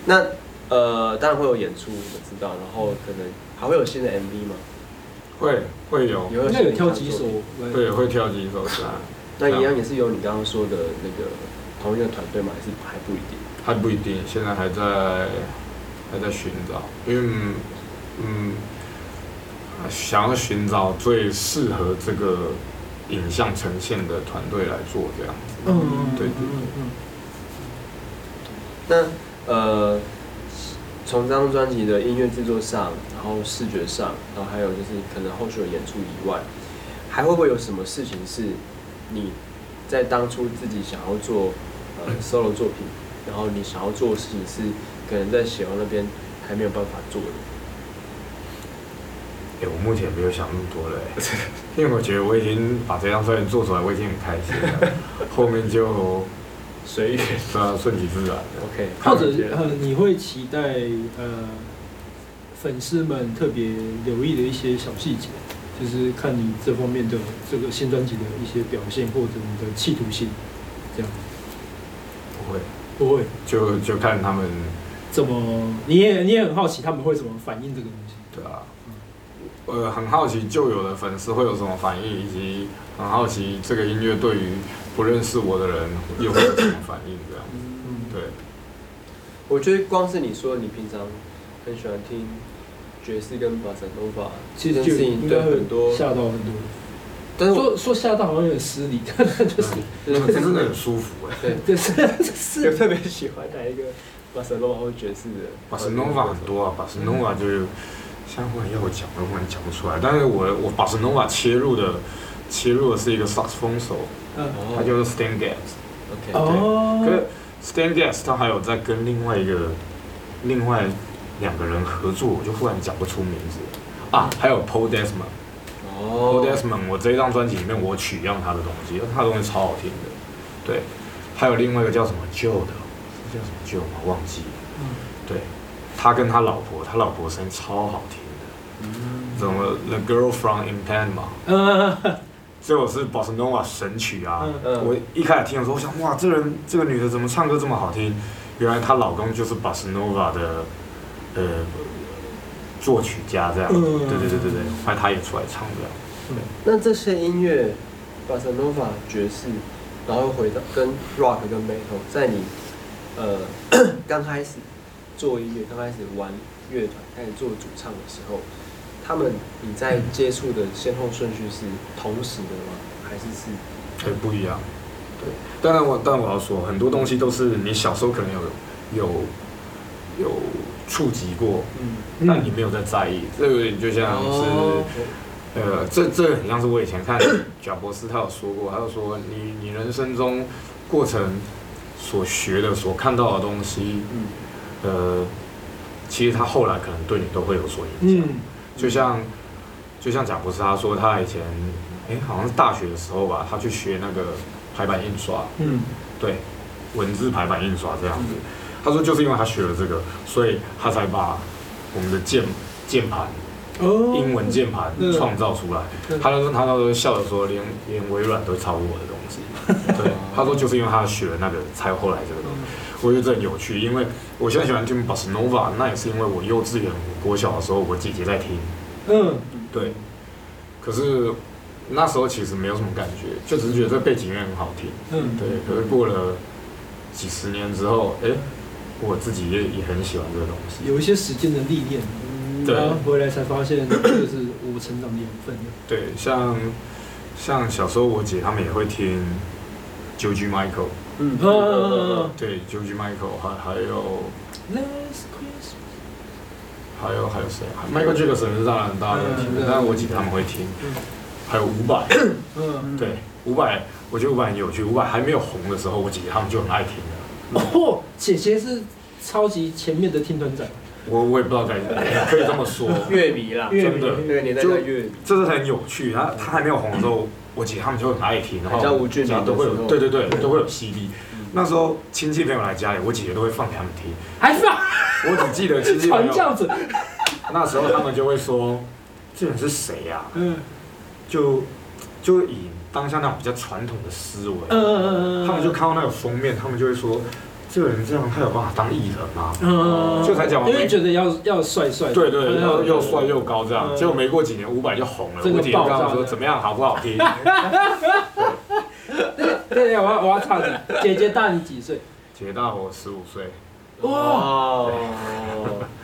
那。呃，当然会有演出，我知道，然后可能还会有新的 MV 吗？会，会有，有那有挑几首，对，会挑几首是啊。那一样也是有你刚刚说的那个同一个团队吗？还是还不一定？还不一定，现在还在还在寻找，因为嗯，想要寻找最适合这个影像呈现的团队来做这样子。嗯，对对对。那呃。从这张专辑的音乐制作上，然后视觉上，然后还有就是可能后续的演出以外，还会不会有什么事情是你在当初自己想要做呃 solo 作品，然后你想要做的事情是可能在血肉那边还没有办法做的？哎、我目前没有想那么多了，(laughs) 因为我觉得我已经把这张专辑做出来，我已经很开心了，后面就。随缘，是啊，顺其自然。OK，或者呃，你会期待呃粉丝们特别留意的一些小细节，就是看你这方面的这个新专辑的一些表现，或者你的企图心，这样。不会，不会，就就看他们怎么，你也你也很好奇他们会怎么反应这个东西。对啊，呃，很好奇旧有的粉丝会有什么反应，以及很好奇这个音乐对于。不认识我的人又会有什么反应？这样，子，对。我觉得光是你说你平常很喜欢听爵士跟巴塞诺瓦，其实就应该很多吓到很多。但是说说吓到好像有点失礼，但就是真的很舒服哎。对，就是是。有特别喜欢哪一个巴塞诺瓦或爵士的？巴塞诺瓦很多啊，巴塞诺瓦就是现在忽然要我讲，我忽然讲不出来。但是我我巴塞诺瓦切入的切入的是一个萨克斯风手。他就是 Stan Getz，OK，对，可是 Stan Getz 他还有在跟另外一个另外两个人合作，我就忽然讲不出名字。啊，还有 Paul Desmond，Paul Desmond，我这一张专辑里面我取样他的东西，他的东西超好听的，对，还有另外一个叫什么 Joe 的，叫什么 Joe 吗？忘记了，对，他跟他老婆，他老婆声音超好听的，怎么 The Girl from Ipanema。(laughs) 这首是 Bossa Nova 神曲啊！嗯嗯、我一开始听的时候，我想哇，这人这个女的怎么唱歌这么好听？原来她老公就是 Bossa Nova 的呃作曲家，这样。嗯、对对对对对，后来他也出来唱这样。嗯、那这些音乐 Bossa Nova 爵士，然后回到跟 Rock 跟 Metal，在你呃 (clears throat) 刚开始做音乐、刚开始玩乐团、开始做主唱的时候，他们你在接触的先后顺序是同时的吗？还是是？对不一样。对，当然我，但我要说，很多东西都是你小时候可能有有有触及过，嗯，但你没有在在意。这个就像是，哦、呃，这这很像是我以前看 (coughs) 贾博斯，他有说过，他就说你你人生中过程所学的、所看到的东西，嗯，呃，其实他后来可能对你都会有所影响。嗯，就像就像贾博士他说，他以前，哎、欸，好像是大学的时候吧，他去学那个。排版印刷，嗯，对，文字排版印刷这样子。他说就是因为他学了这个，所以他才把我们的键键盘，英文键盘创造出来。他说他那时候笑着说，连连微软都超过我的东西。(laughs) 对，他说就是因为他学了那个，才有后来这个。我觉得这很有趣，因为我现在喜欢听 Bossa Nova，那也是因为我幼稚园、国小的时候，我姐姐在听。嗯，对。可是。那时候其实没有什么感觉，就只是觉得这背景音乐很好听。嗯，对。可是过了几十年之后，哎，我自己也也很喜欢这个东西。有一些时间的历练，对，然后回来才发现这是我成长的养分。对，像像小时候我姐他们也会听 George Michael。嗯，对，George Michael 还还有，还有还有谁？Michael Jackson 是当然大家都听的，但是我姐他们会听。还有伍佰，嗯，对，伍佰，我觉得伍佰很有趣。伍佰还没有红的时候，我姐姐他们就很爱听的。哦，姐姐是超级前面的听团仔。我我也不知道该可以这么说，(laughs) 乐迷啦，真的，那个年代的乐迷，这是很有趣。他他还没有红的时候，我姐他们就很爱听，然后像吴都会有，对对对，都会有 CD。那时候亲戚朋友来家里，我姐姐都会放给他们听。还放？我只记得亲戚朋友 (laughs) 那时候他们就会说：“这人是谁呀？”嗯。就就以当下那种比较传统的思维，嗯嗯嗯嗯，他们就看到那个封面，他们就会说，这个人这样，他有办法当艺人吗？嗯，就才讲完，因为觉得要要帅帅，对对，要又帅又高这样，结果没过几年，五百就红了。我姐刚刚说怎么样，好不好听？对对，我要我要插嘴，姐姐大你几岁？姐姐大我十五岁。哇，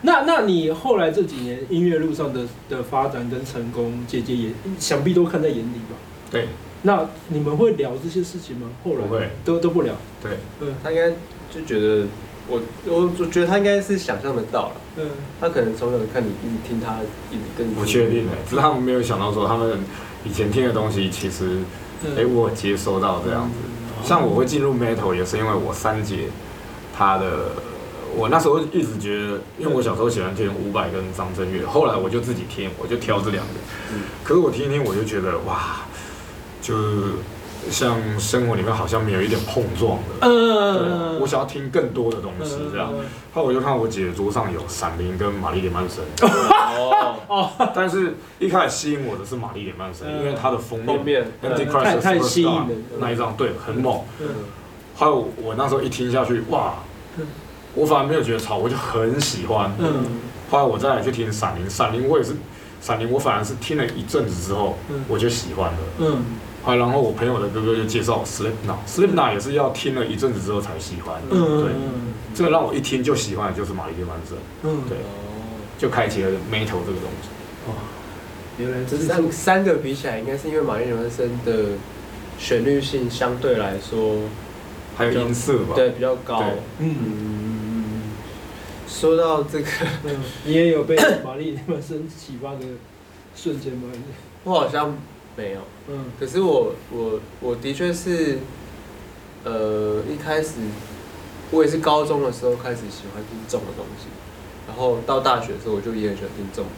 那那你后来这几年音乐路上的的发展跟成功，姐姐也想必都看在眼里吧？对。那你们会聊这些事情吗？后来不会，都都不聊。对，嗯，他应该就觉得我我我觉得他应该是想象得到了。嗯。他可能从小看你一直听他一直跟你。不确定哎，只是他们没有想到说他们以前听的东西，其实哎我接收到这样子。像我会进入 metal 也是因为我三姐她的。我那时候一直觉得，因为我小时候喜欢听伍佰跟张震岳，后来我就自己听，我就挑这两个。可是我听一听，我就觉得哇，就像生活里面好像没有一点碰撞的。嗯。我想要听更多的东西，这样。后来我就看我姐桌上有闪灵跟玛丽莲曼森。哦哦。但是一开始吸引我的是玛丽莲曼森，因为它的封面太太吸引了，那一张对很猛。嗯。还有我那时候一听下去，哇。我反而没有觉得吵，我就很喜欢。嗯，后来我再来去听闪灵，闪灵我也是，闪灵我反而是听了一阵子之后，我就喜欢了。嗯，后来然后我朋友的哥哥就介绍 Slipknot，Slipknot 也是要听了一阵子之后才喜欢。嗯，对，这个让我一听就喜欢的就是玛丽莲曼森。嗯，对，就开启了 Metal 这个东西。哇，原来这是三三个比起来，应该是因为玛丽莲曼森的旋律性相对来说，还有音色吧，对，比较高。嗯。说到这个，(laughs) 你也有被玛丽莲曼森启发的瞬间吗？我好像没有。嗯。可是我我我的确是，呃，一开始我也是高中的时候开始喜欢听重的东西，然后到大学的时候我就也很喜欢听重的。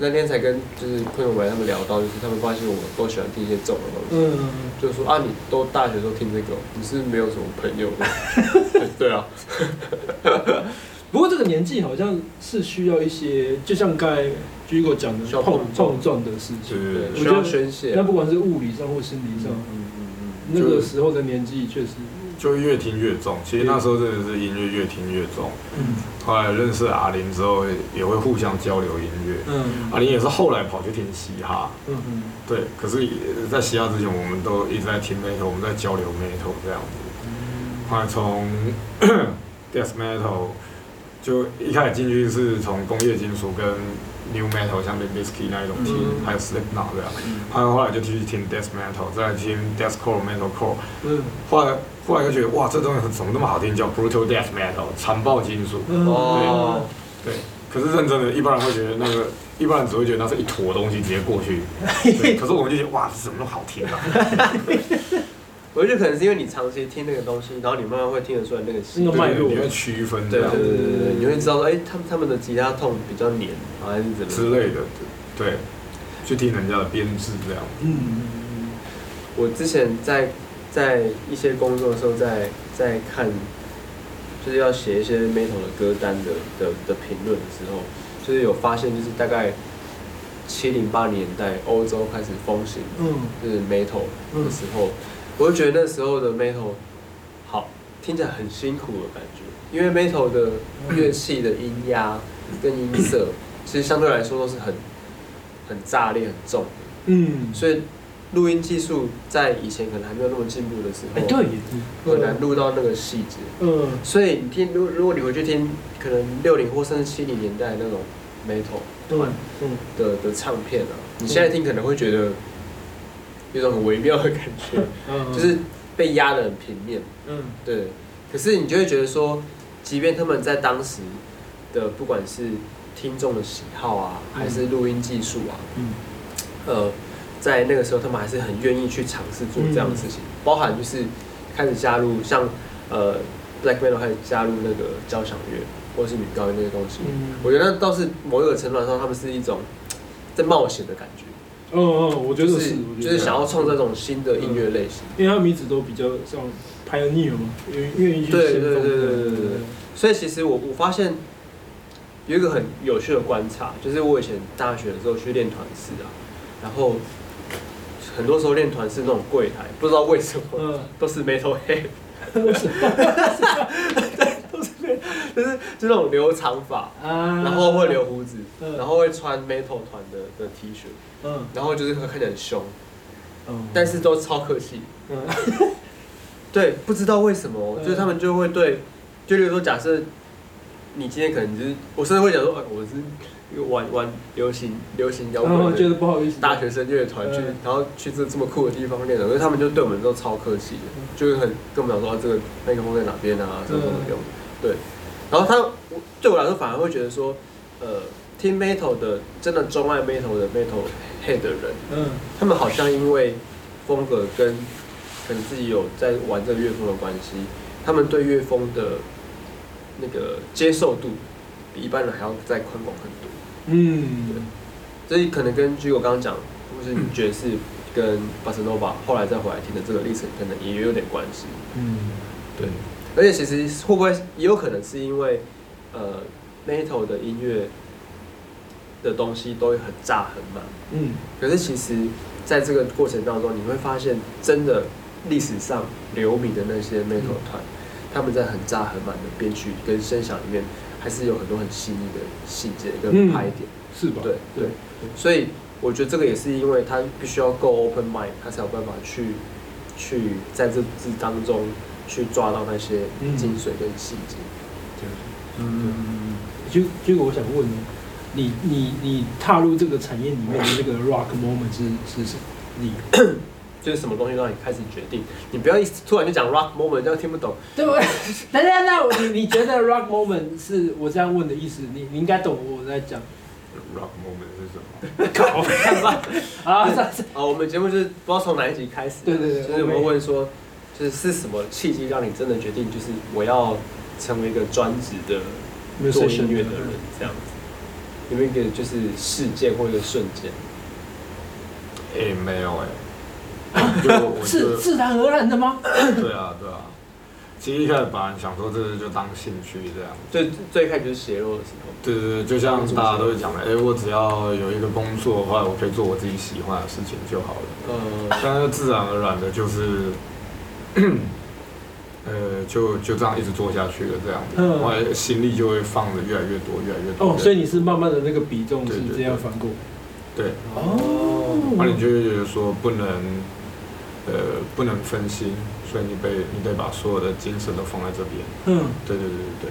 那天才跟就是朋友们他们聊到，就是他们发现我都喜欢听一些重的东西。就是说啊，你都大学都听这个，你是没有什么朋友的？(laughs) (laughs) 对啊。不过这个年纪好像是需要一些，就像刚才居哥讲的碰碰撞的事情。对，我觉得宣泄。那不管是物理上或心理上，嗯嗯嗯，那个时候的年纪确实就越听越重。其实那时候真的是音乐越听越重。嗯。后来认识阿林之后，也会互相交流音乐。嗯。阿林也是后来跑去听嘻哈。嗯嗯。对，可是，在嘻哈之前，我们都一直在听 metal，我们在交流 metal 这样子。嗯。后来从 (coughs) death metal。就一开始进去是从工业金属跟 New Metal，像 Limp Bizkit 那一种听，嗯、还有 Slipknot 这样，还有、嗯、后来就继续听 Death Metal，再听 Deathcore Metalcore，嗯，后来后来就觉得哇，这东西怎么那么好听，叫 Brutal Death Metal，残暴金属，嗯、哦，对，对，可是认真的，一般人会觉得那个，一般人只会觉得那是一坨东西直接过去，对，(laughs) 可是我们就觉得哇，这怎么那么好听啊？(laughs) (laughs) 我觉得可能是因为你长期听那个东西，然后你慢慢会听得出来那个那个脉络，你会区分，对对对对对，你会知道说，哎，他们他们的吉他痛比较黏，还是怎么之类的，对，去听人家的编制这样。嗯，我之前在在一些工作的时候，在在看，就是要写一些 metal 的歌单的的的评论的时候，就是有发现，就是大概七零八年代欧洲开始风行，嗯，就是 metal 的时候。我就觉得那时候的 metal 好，听起来很辛苦的感觉，因为 metal 的乐器的音压跟音色，其实相对来说都是很很炸裂、很重的。嗯。所以录音技术在以前可能还没有那么进步的时候，对，很难录到那个细节。嗯。所以你听，如如果你回去听，可能六零或甚至七零年代那种 metal 团的的唱片啊，你现在听可能会觉得。有种很微妙的感觉，(laughs) 就是被压的很平面，嗯，对。可是你就会觉得说，即便他们在当时的不管是听众的喜好啊，还是录音技术啊，嗯，呃，在那个时候他们还是很愿意去尝试做这样的事情，包含就是开始加入像呃 Black Metal 开始加入那个交响乐或者是女高音那些东西，我觉得那倒是某一个程度上，他们是一种在冒险的感觉。嗯嗯，我觉得是，就是想要创造这种新的音乐类型，因为他们名字都比较像 pioneer 嘛，愿愿意去先锋。对对对对对对。所以其实我我发现有一个很有趣的观察，就是我以前大学的时候去练团式啊，然后很多时候练团式那种柜台，不知道为什么都是 metal head。(laughs) 就是就那种留长发，然后会留胡子，然后会穿 metal 团的的 T 恤，然后就是会看起来很凶，嗯。但是都超客气，嗯。(laughs) 对，不知道为什么，就是他们就会对，就例如说假设你今天可能就是，我甚至会讲说，哎我是玩玩流行流行摇滚，觉得不好意思，大学生乐团去，然后去这这么酷的地方练的，所以他们就对我们都超客气的，就是很跟我们讲说这个麦克风在哪边啊，什么什么用，对。然后他对我来说反而会觉得说，呃，听 metal 的真的钟爱 metal 的 metal head 的人，嗯，他们好像因为风格跟可能自己有在玩这个乐风的关系，他们对乐风的那个接受度比一般人还要再宽广很多。嗯，对，所以可能跟据我刚刚讲，或是爵士跟巴塞诺瓦后来再回来听的这个历程，可能也有点关系。嗯，对。而且其实会不会也有可能是因为，呃，metal 的音乐的东西都会很炸很满，嗯，可是其实在这个过程当中，你会发现真的历史上留名的那些 metal 团，嗯、他们在很炸很满的编曲跟声响里面，还是有很多很细腻的细节跟拍点，嗯、是吧？对对，对。所以我觉得这个也是因为他必须要够 open mind，他才有办法去去在这这当中。去抓到那些精髓跟细节，嗯，嗯，就就我想问你，你你你踏入这个产业里面的那个 rock moment 是是什么？你 (coughs) 就是什么东西让你开始决定？你不要一突然就讲 rock moment，这样听不懂。对不对？(laughs) 等下，那你你觉得 rock moment 是我这样问的意思？你你应该懂我在讲 rock moment 是什么？搞什么。啊，啊，我们节目就是不知道从哪一集开始，对对对，就是我们问说。就是是什么契机让你真的决定，就是我要成为一个专职的做音乐的人，这样子？有没有一个就是事件或一个瞬间？诶、欸，没有哎、(laughs) 欸，是自然而然的吗？(coughs) 对啊，对啊。其实一开始本来想说这是就当兴趣这样。最最开始就是血肉的时候。对对对，就像大家都会讲的，哎、欸，我只要有一个工作的话，我可以做我自己喜欢的事情就好了。嗯。但是自然而然的，就是。(coughs) 呃，就就这样一直做下去了，这样子，然后心力就会放的越来越多，越来越多。哦，所以你是慢慢的那个比重是这样翻过。对。哦。那你就会觉得说不能，呃，不能分心，所以你被你得把所有的精神都放在这边。嗯。对对对对对。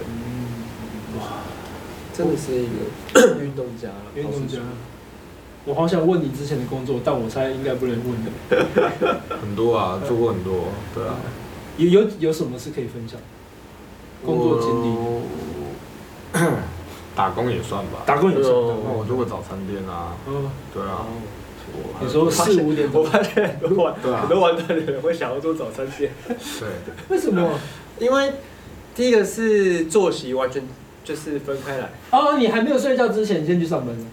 哇，真的是一个 (coughs) 运动家，运动家。我好想问你之前的工作，但我猜应该不能问的。(laughs) 很多啊，做过很多，对啊。有有有什么是可以分享？工作经历，(coughs) 打工也算吧。打工也算。那我做过早餐店啊。嗯，对啊。你说四五点，我发现很多玩很多玩团的人会想要做早餐店。对。为什么？因为第一个是作息完全就是分开来。哦，你还没有睡觉之前，你先去上班了，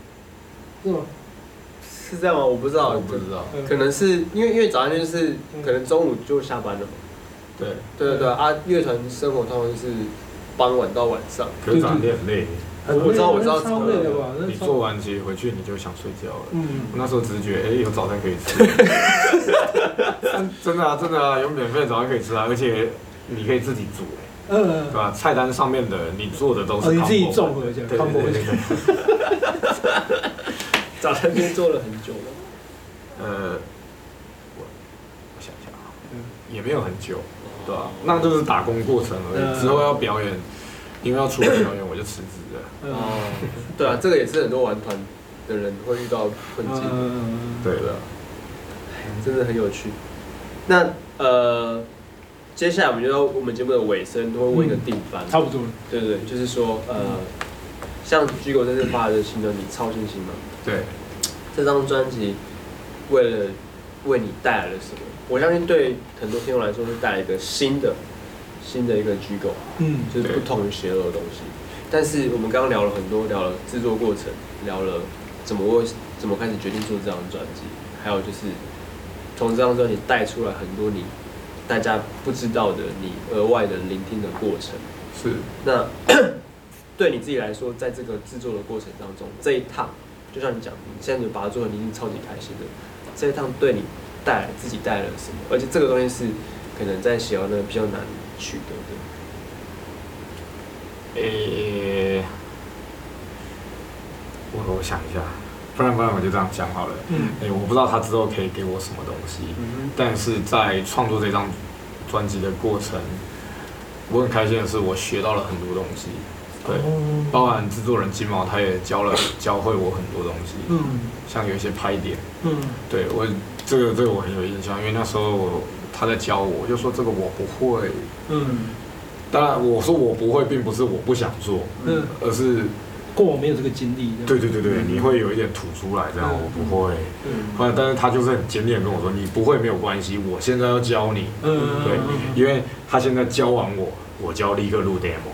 是吗？是这样吗？我不知道，我不知道。可能是因为因为早餐店就是可能中午就下班了嘛。对对对对啊！乐团生活通常就是傍晚到晚上。可是早餐店很累。我知道我知道超累的吧？你做完其实回去你就想睡觉了。嗯。我那时候只是觉得，哎，有早餐可以吃。(laughs) 真的啊，真的啊，有免费的早餐可以吃啊，而且你可以自己煮。嗯。对吧？菜单上面的你做的都是。你自己综合一下。对对对。早餐店做了很久了。呃，我我想想啊，也没有很久，对啊？那就是打工过程而已。之后要表演，因为要出来表演，我就辞职了。哦，对啊，这个也是很多玩团的人会遇到困境。对的，真的很有趣。那呃，接下来我们就到我们节目的尾声，都会问一个定番。差不多。对对，就是说呃。像 Gigo 这次发的新专辑《超新星》吗，对，这张专辑为了为你带来了什么？我相信对很多听众来说是带来一个新的新的一个 Gigo，嗯，就是不同于邪恶的东西。但是我们刚刚聊了很多，聊了制作过程，聊了怎么会怎么开始决定做这张专辑，还有就是从这张专辑带出来很多你大家不知道的你额外的聆听的过程。是那。(coughs) 对你自己来说，在这个制作的过程当中，这一趟，就像你讲，你现在就把它做的，你已经超级开心的。这一趟对你带来自己带了什么？而且这个东西是可能在写完呢比较难取得的。诶、欸，我我想一下，不然不然我就这样讲好了。嗯。诶、欸，我不知道他之后可以给我什么东西，嗯、但是在创作这张专辑的过程，我很开心的是，我学到了很多东西。对，包含制作人金毛，他也教了教会我很多东西，嗯，像有一些拍点，嗯，对我这个这个我很有印象，因为那时候我他在教我，我就说这个我不会，嗯，当然我说我不会，并不是我不想做，嗯，而是过往没有这个经历，对对对对，你会有一点吐出来这样，我不会，嗯，后来但是他就是很坚定跟我说，你不会没有关系，我现在要教你，嗯，对，因为他现在教完我，我教立刻录 demo。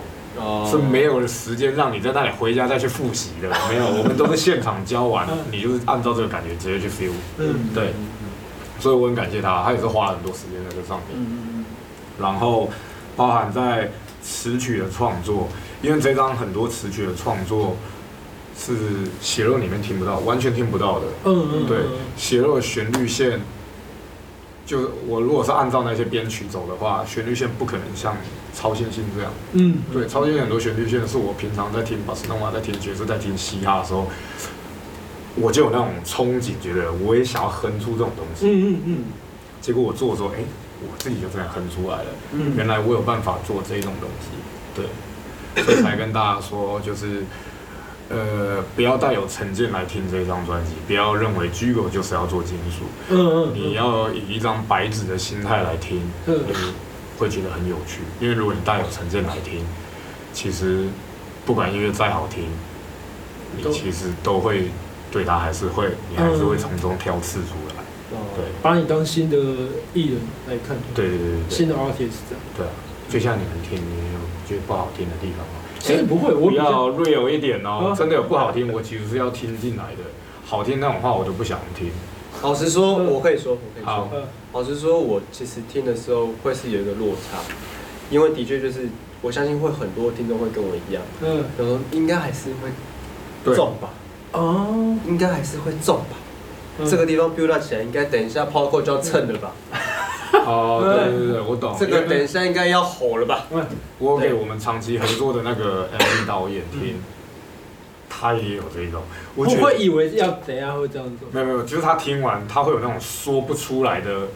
是没有时间让你在那里回家再去复习的，没有，我们都是现场教完，你就是按照这个感觉直接去 feel，嗯，对，所以我很感谢他，他也是花了很多时间在这上面，然后包含在词曲的创作，因为这张很多词曲的创作是血肉里面听不到，完全听不到的，嗯嗯，对，血肉的旋律线。就我如果是按照那些编曲走的话，旋律线不可能像超新星这样。嗯，对，超新星很多旋律线是我平常在听巴斯诺瓦，在听爵士，在听嘻哈的时候，我就有那种憧憬，觉得我也想要哼出这种东西。嗯嗯嗯。结果我做的时候，哎，我自己就这样哼出来了。嗯。原来我有办法做这种东西，对，所以才跟大家说，就是。呃，不要带有成见来听这张专辑，不要认为 Gigo 就是要做金属，嗯嗯，你要以一张白纸的心态来听，嗯，你会觉得很有趣。因为如果你带有成见来听，其实不管音乐再好听，你其实都会对他还是会，你还是会从中挑刺出来，对，把你当新的艺人来看，对对对对，新的 artist 这样，对啊，就像你们听，你有觉得不好听的地方吗？其实不会，我比较 real 一点哦。真的有不好听，我其实是要听进来的。好听那种话，我都不想听。老实说，我可以说，我可以说。老实说，我其实听的时候会是有一个落差，因为的确就是我相信会很多听众会跟我一样，嗯，然后应该还是会重吧。哦，应该还是会重吧。这个地方 build up 起来，应该等一下 Power 就要蹭了吧。哦，对对对，我懂。(laughs) 这个等一下应该要吼了吧？我给我们长期合作的那个 MV 导演听，他也有这种。我会以为要等下会这样做。没有没有，就是他听完他会有那种说不出来的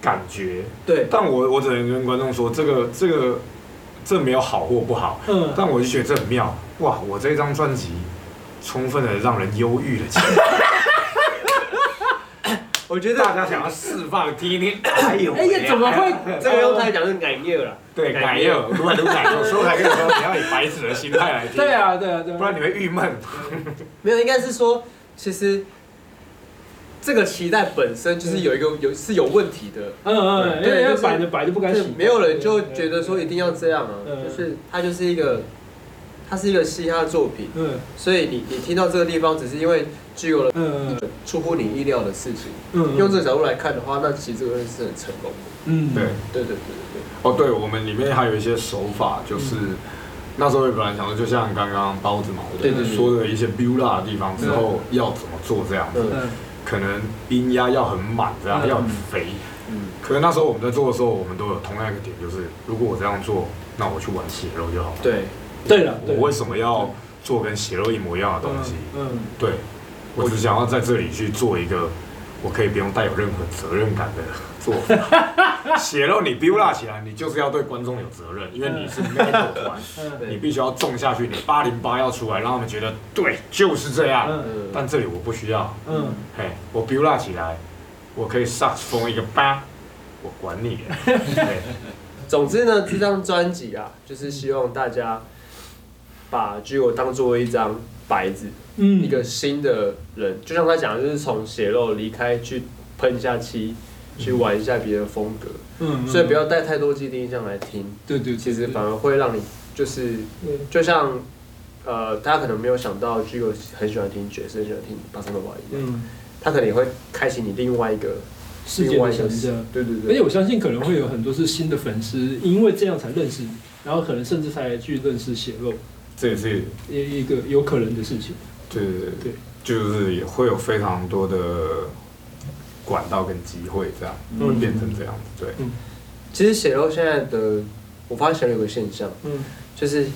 感觉。对。但我我只能跟观众说，这个这个这没有好或不好，嗯，但我就觉得这很妙，哇，我这张专辑充分的让人忧郁了起来。(laughs) 我觉得大家想要释放听一听，哎呦，哎呀，怎么会？这个用台讲是改业了，对，改业，如何能改？所以我才跟你说，你要以白纸的心态来听。(laughs) 对啊，对啊，对，不然你会郁闷。(laughs) 没有，应该是说，其实这个期待本身就是有一个有是有问题的。嗯嗯，因为摆着摆着不敢洗。没有人就觉得说一定要这样啊，就是它就是一个，它是一个嘻哈的作品。嗯，所以你你听到这个地方，只是因为。具有了嗯出乎你意料的事情，嗯，用这个角度来看的话，那其实这个是很成功的，嗯，对，对对对对对。哦，对，我们里面还有一些手法，就是那时候也本来想说，就像刚刚包子嘛，对对说的一些 build up 的地方之后要怎么做这样子，可能音压要很满，这样要很肥，嗯，可是那时候我们在做的时候，我们都有同样一个点，就是如果我这样做，那我去玩血肉就好了，对，对了，我为什么要做跟血肉一模一样的东西？嗯，对。我只想要在这里去做一个，我可以不用带有任何责任感的做法。(laughs) 血肉你 build up 起来，你就是要对观众有责任，因为你是 metal 团，(laughs) 你必须要种下去，你八零八要出来，让他们觉得对，就是这样。但这里我不需要，嗯，嘿，我 build up 起来，我可以 sax 风一个八，我管你。(laughs) 总之呢，这张专辑啊，就是希望大家把 Gigo 当做一张白纸。嗯，一个新的人，就像他讲的，就是从血肉离开，去喷一下漆，去玩一下别的风格。嗯，所以不要带太多既定印象来听。对对，其实反而会让你就是，就像呃，大家可能没有想到，Gigo 很喜欢听爵士，很喜欢听巴塞罗瓦一样。嗯，他可能也会开启你另外一个世界的想象。对对对，而且我相信可能会有很多是新的粉丝，因为这样才认识你，然后可能甚至才去认识血肉。这也是一一个有可能的事情。对对对，就是也会有非常多的管道跟机会，这样会变成这样子。对，其实血肉现在的，我发现有个现象，嗯，就是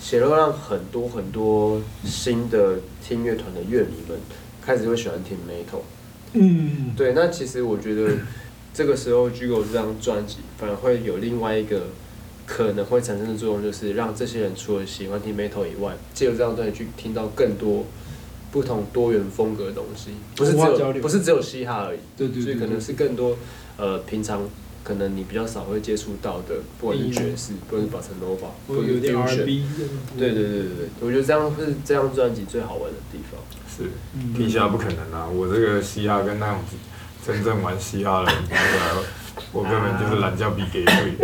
血肉让很多很多新的听乐团的乐迷们开始会喜欢听 metal。嗯，对，那其实我觉得这个时候 Gigo 这张专辑反而会有另外一个。可能会产生的作用就是让这些人除了喜欢听 metal 以外，借由这张专辑去听到更多不同多元风格的东西，不是只有不是只有嘻哈而已。对对对。所以可能是更多呃平常可能你比较少会接触到的，不管是爵士，不管是 bossa nova，或者 fusion。对对对对对，我觉得这样是这张专辑最好玩的地方。是，听嘻哈不可能啊！我这个嘻哈跟那种真正玩嘻哈的人比起来。(laughs) 我根本就是懒觉比给会。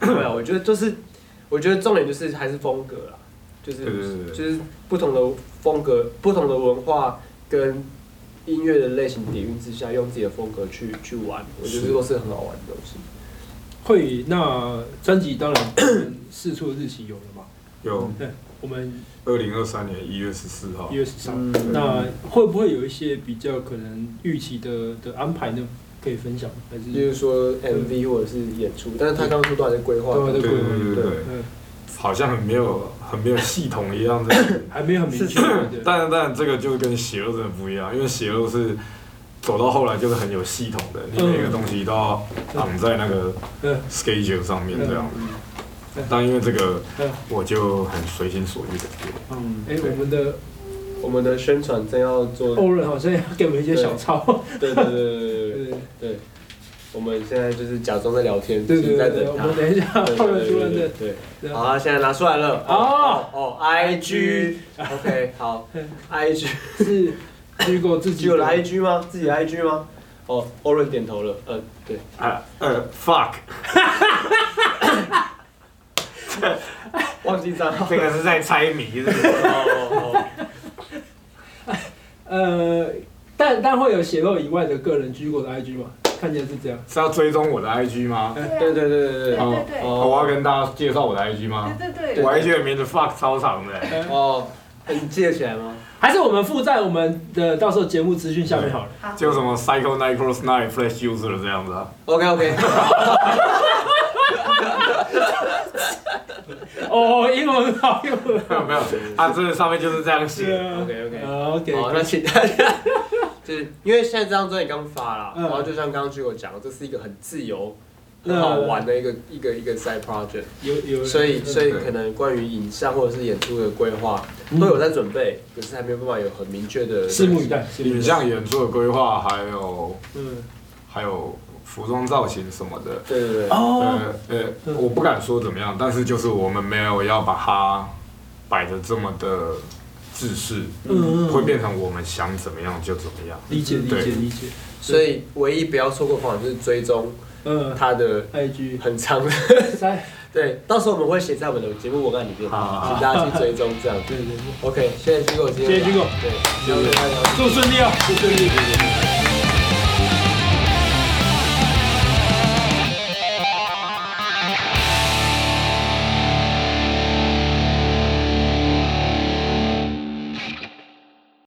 对啊，我觉得就是，我觉得重点就是还是风格啦，就是就是不同的风格、不同的文化跟音乐的类型底蕴之下，用自己的风格去去玩，我觉得这都是很好玩的东西。会，那专辑当然试出日期有了吗？有。对，我们二零二三年一月十四号。一月十三。那会不会有一些比较可能预期的的安排呢？可以分享，还是就是说 MV 或者是演出，但是他刚刚说都还在规划，对对对对对，好像很没有 (laughs) 很没有系统一样的，还没有很明确。当然当然，这个就跟血肉真的不一样，因为血肉是走到后来就是很有系统的，你每个东西都要绑在那个 schedule 上面这样。但因为这个，我就很随心所欲的做。嗯，哎，我们的。我们的宣传正要做，欧伦好像要给我们一些小抄。对对对对对对，我们现在就是假装在聊天，对对对，我们等一下，欧伦主任的，对，好啊，现在拿出来了。哦哦，I G，OK，好，I G 是 Gigo 自己有了 I G 吗？自己 I G 吗？哦，欧伦点头了，嗯，对，啊，呃，fuck，忘记账号，这个是在猜谜，是不是？呃，但但会有血肉以外的个人 Gigo 的 IG 吗？看见是这样，是要追踪我的 IG 吗？对对对对对哦，我要跟大家介绍我的 IG 吗？对对对，我 IG 的名字 fuck 超长的。哦，你记得起来吗？还是我们附在我们的到时候节目资讯下面好了。就什么 Psycho Night Cross Night Flash User 这样子啊？OK OK。(laughs) 哦，英文好，英文没有没有，啊，这个上面就是这样写。OK OK OK，好，那请大家，就是因为现在这张专辑刚发了，然后就像刚刚 Gigo 讲的，这是一个很自由很好玩的一个一个一个 side project。有有。所以所以可能关于影像或者是演出的规划都有在准备，可是还没有办法有很明确的。拭目以待。影像演出的规划还有嗯，还有服装造型什么的。对对对。哦。呃呃，我不敢说怎么样，但是就是我们没有要把它摆的这么的。自视，嗯，会变成我们想怎么样就怎么样。理解，理解，理解。所以唯一不要错过方法就是追踪，嗯，他的 IG 很长的。(laughs) 对，到时候我们会写在我们的节目文案里面，请大家去追踪这样。对对对。OK，谢谢 Gigo，谢谢 Gigo，对，祝顺利啊，祝顺利。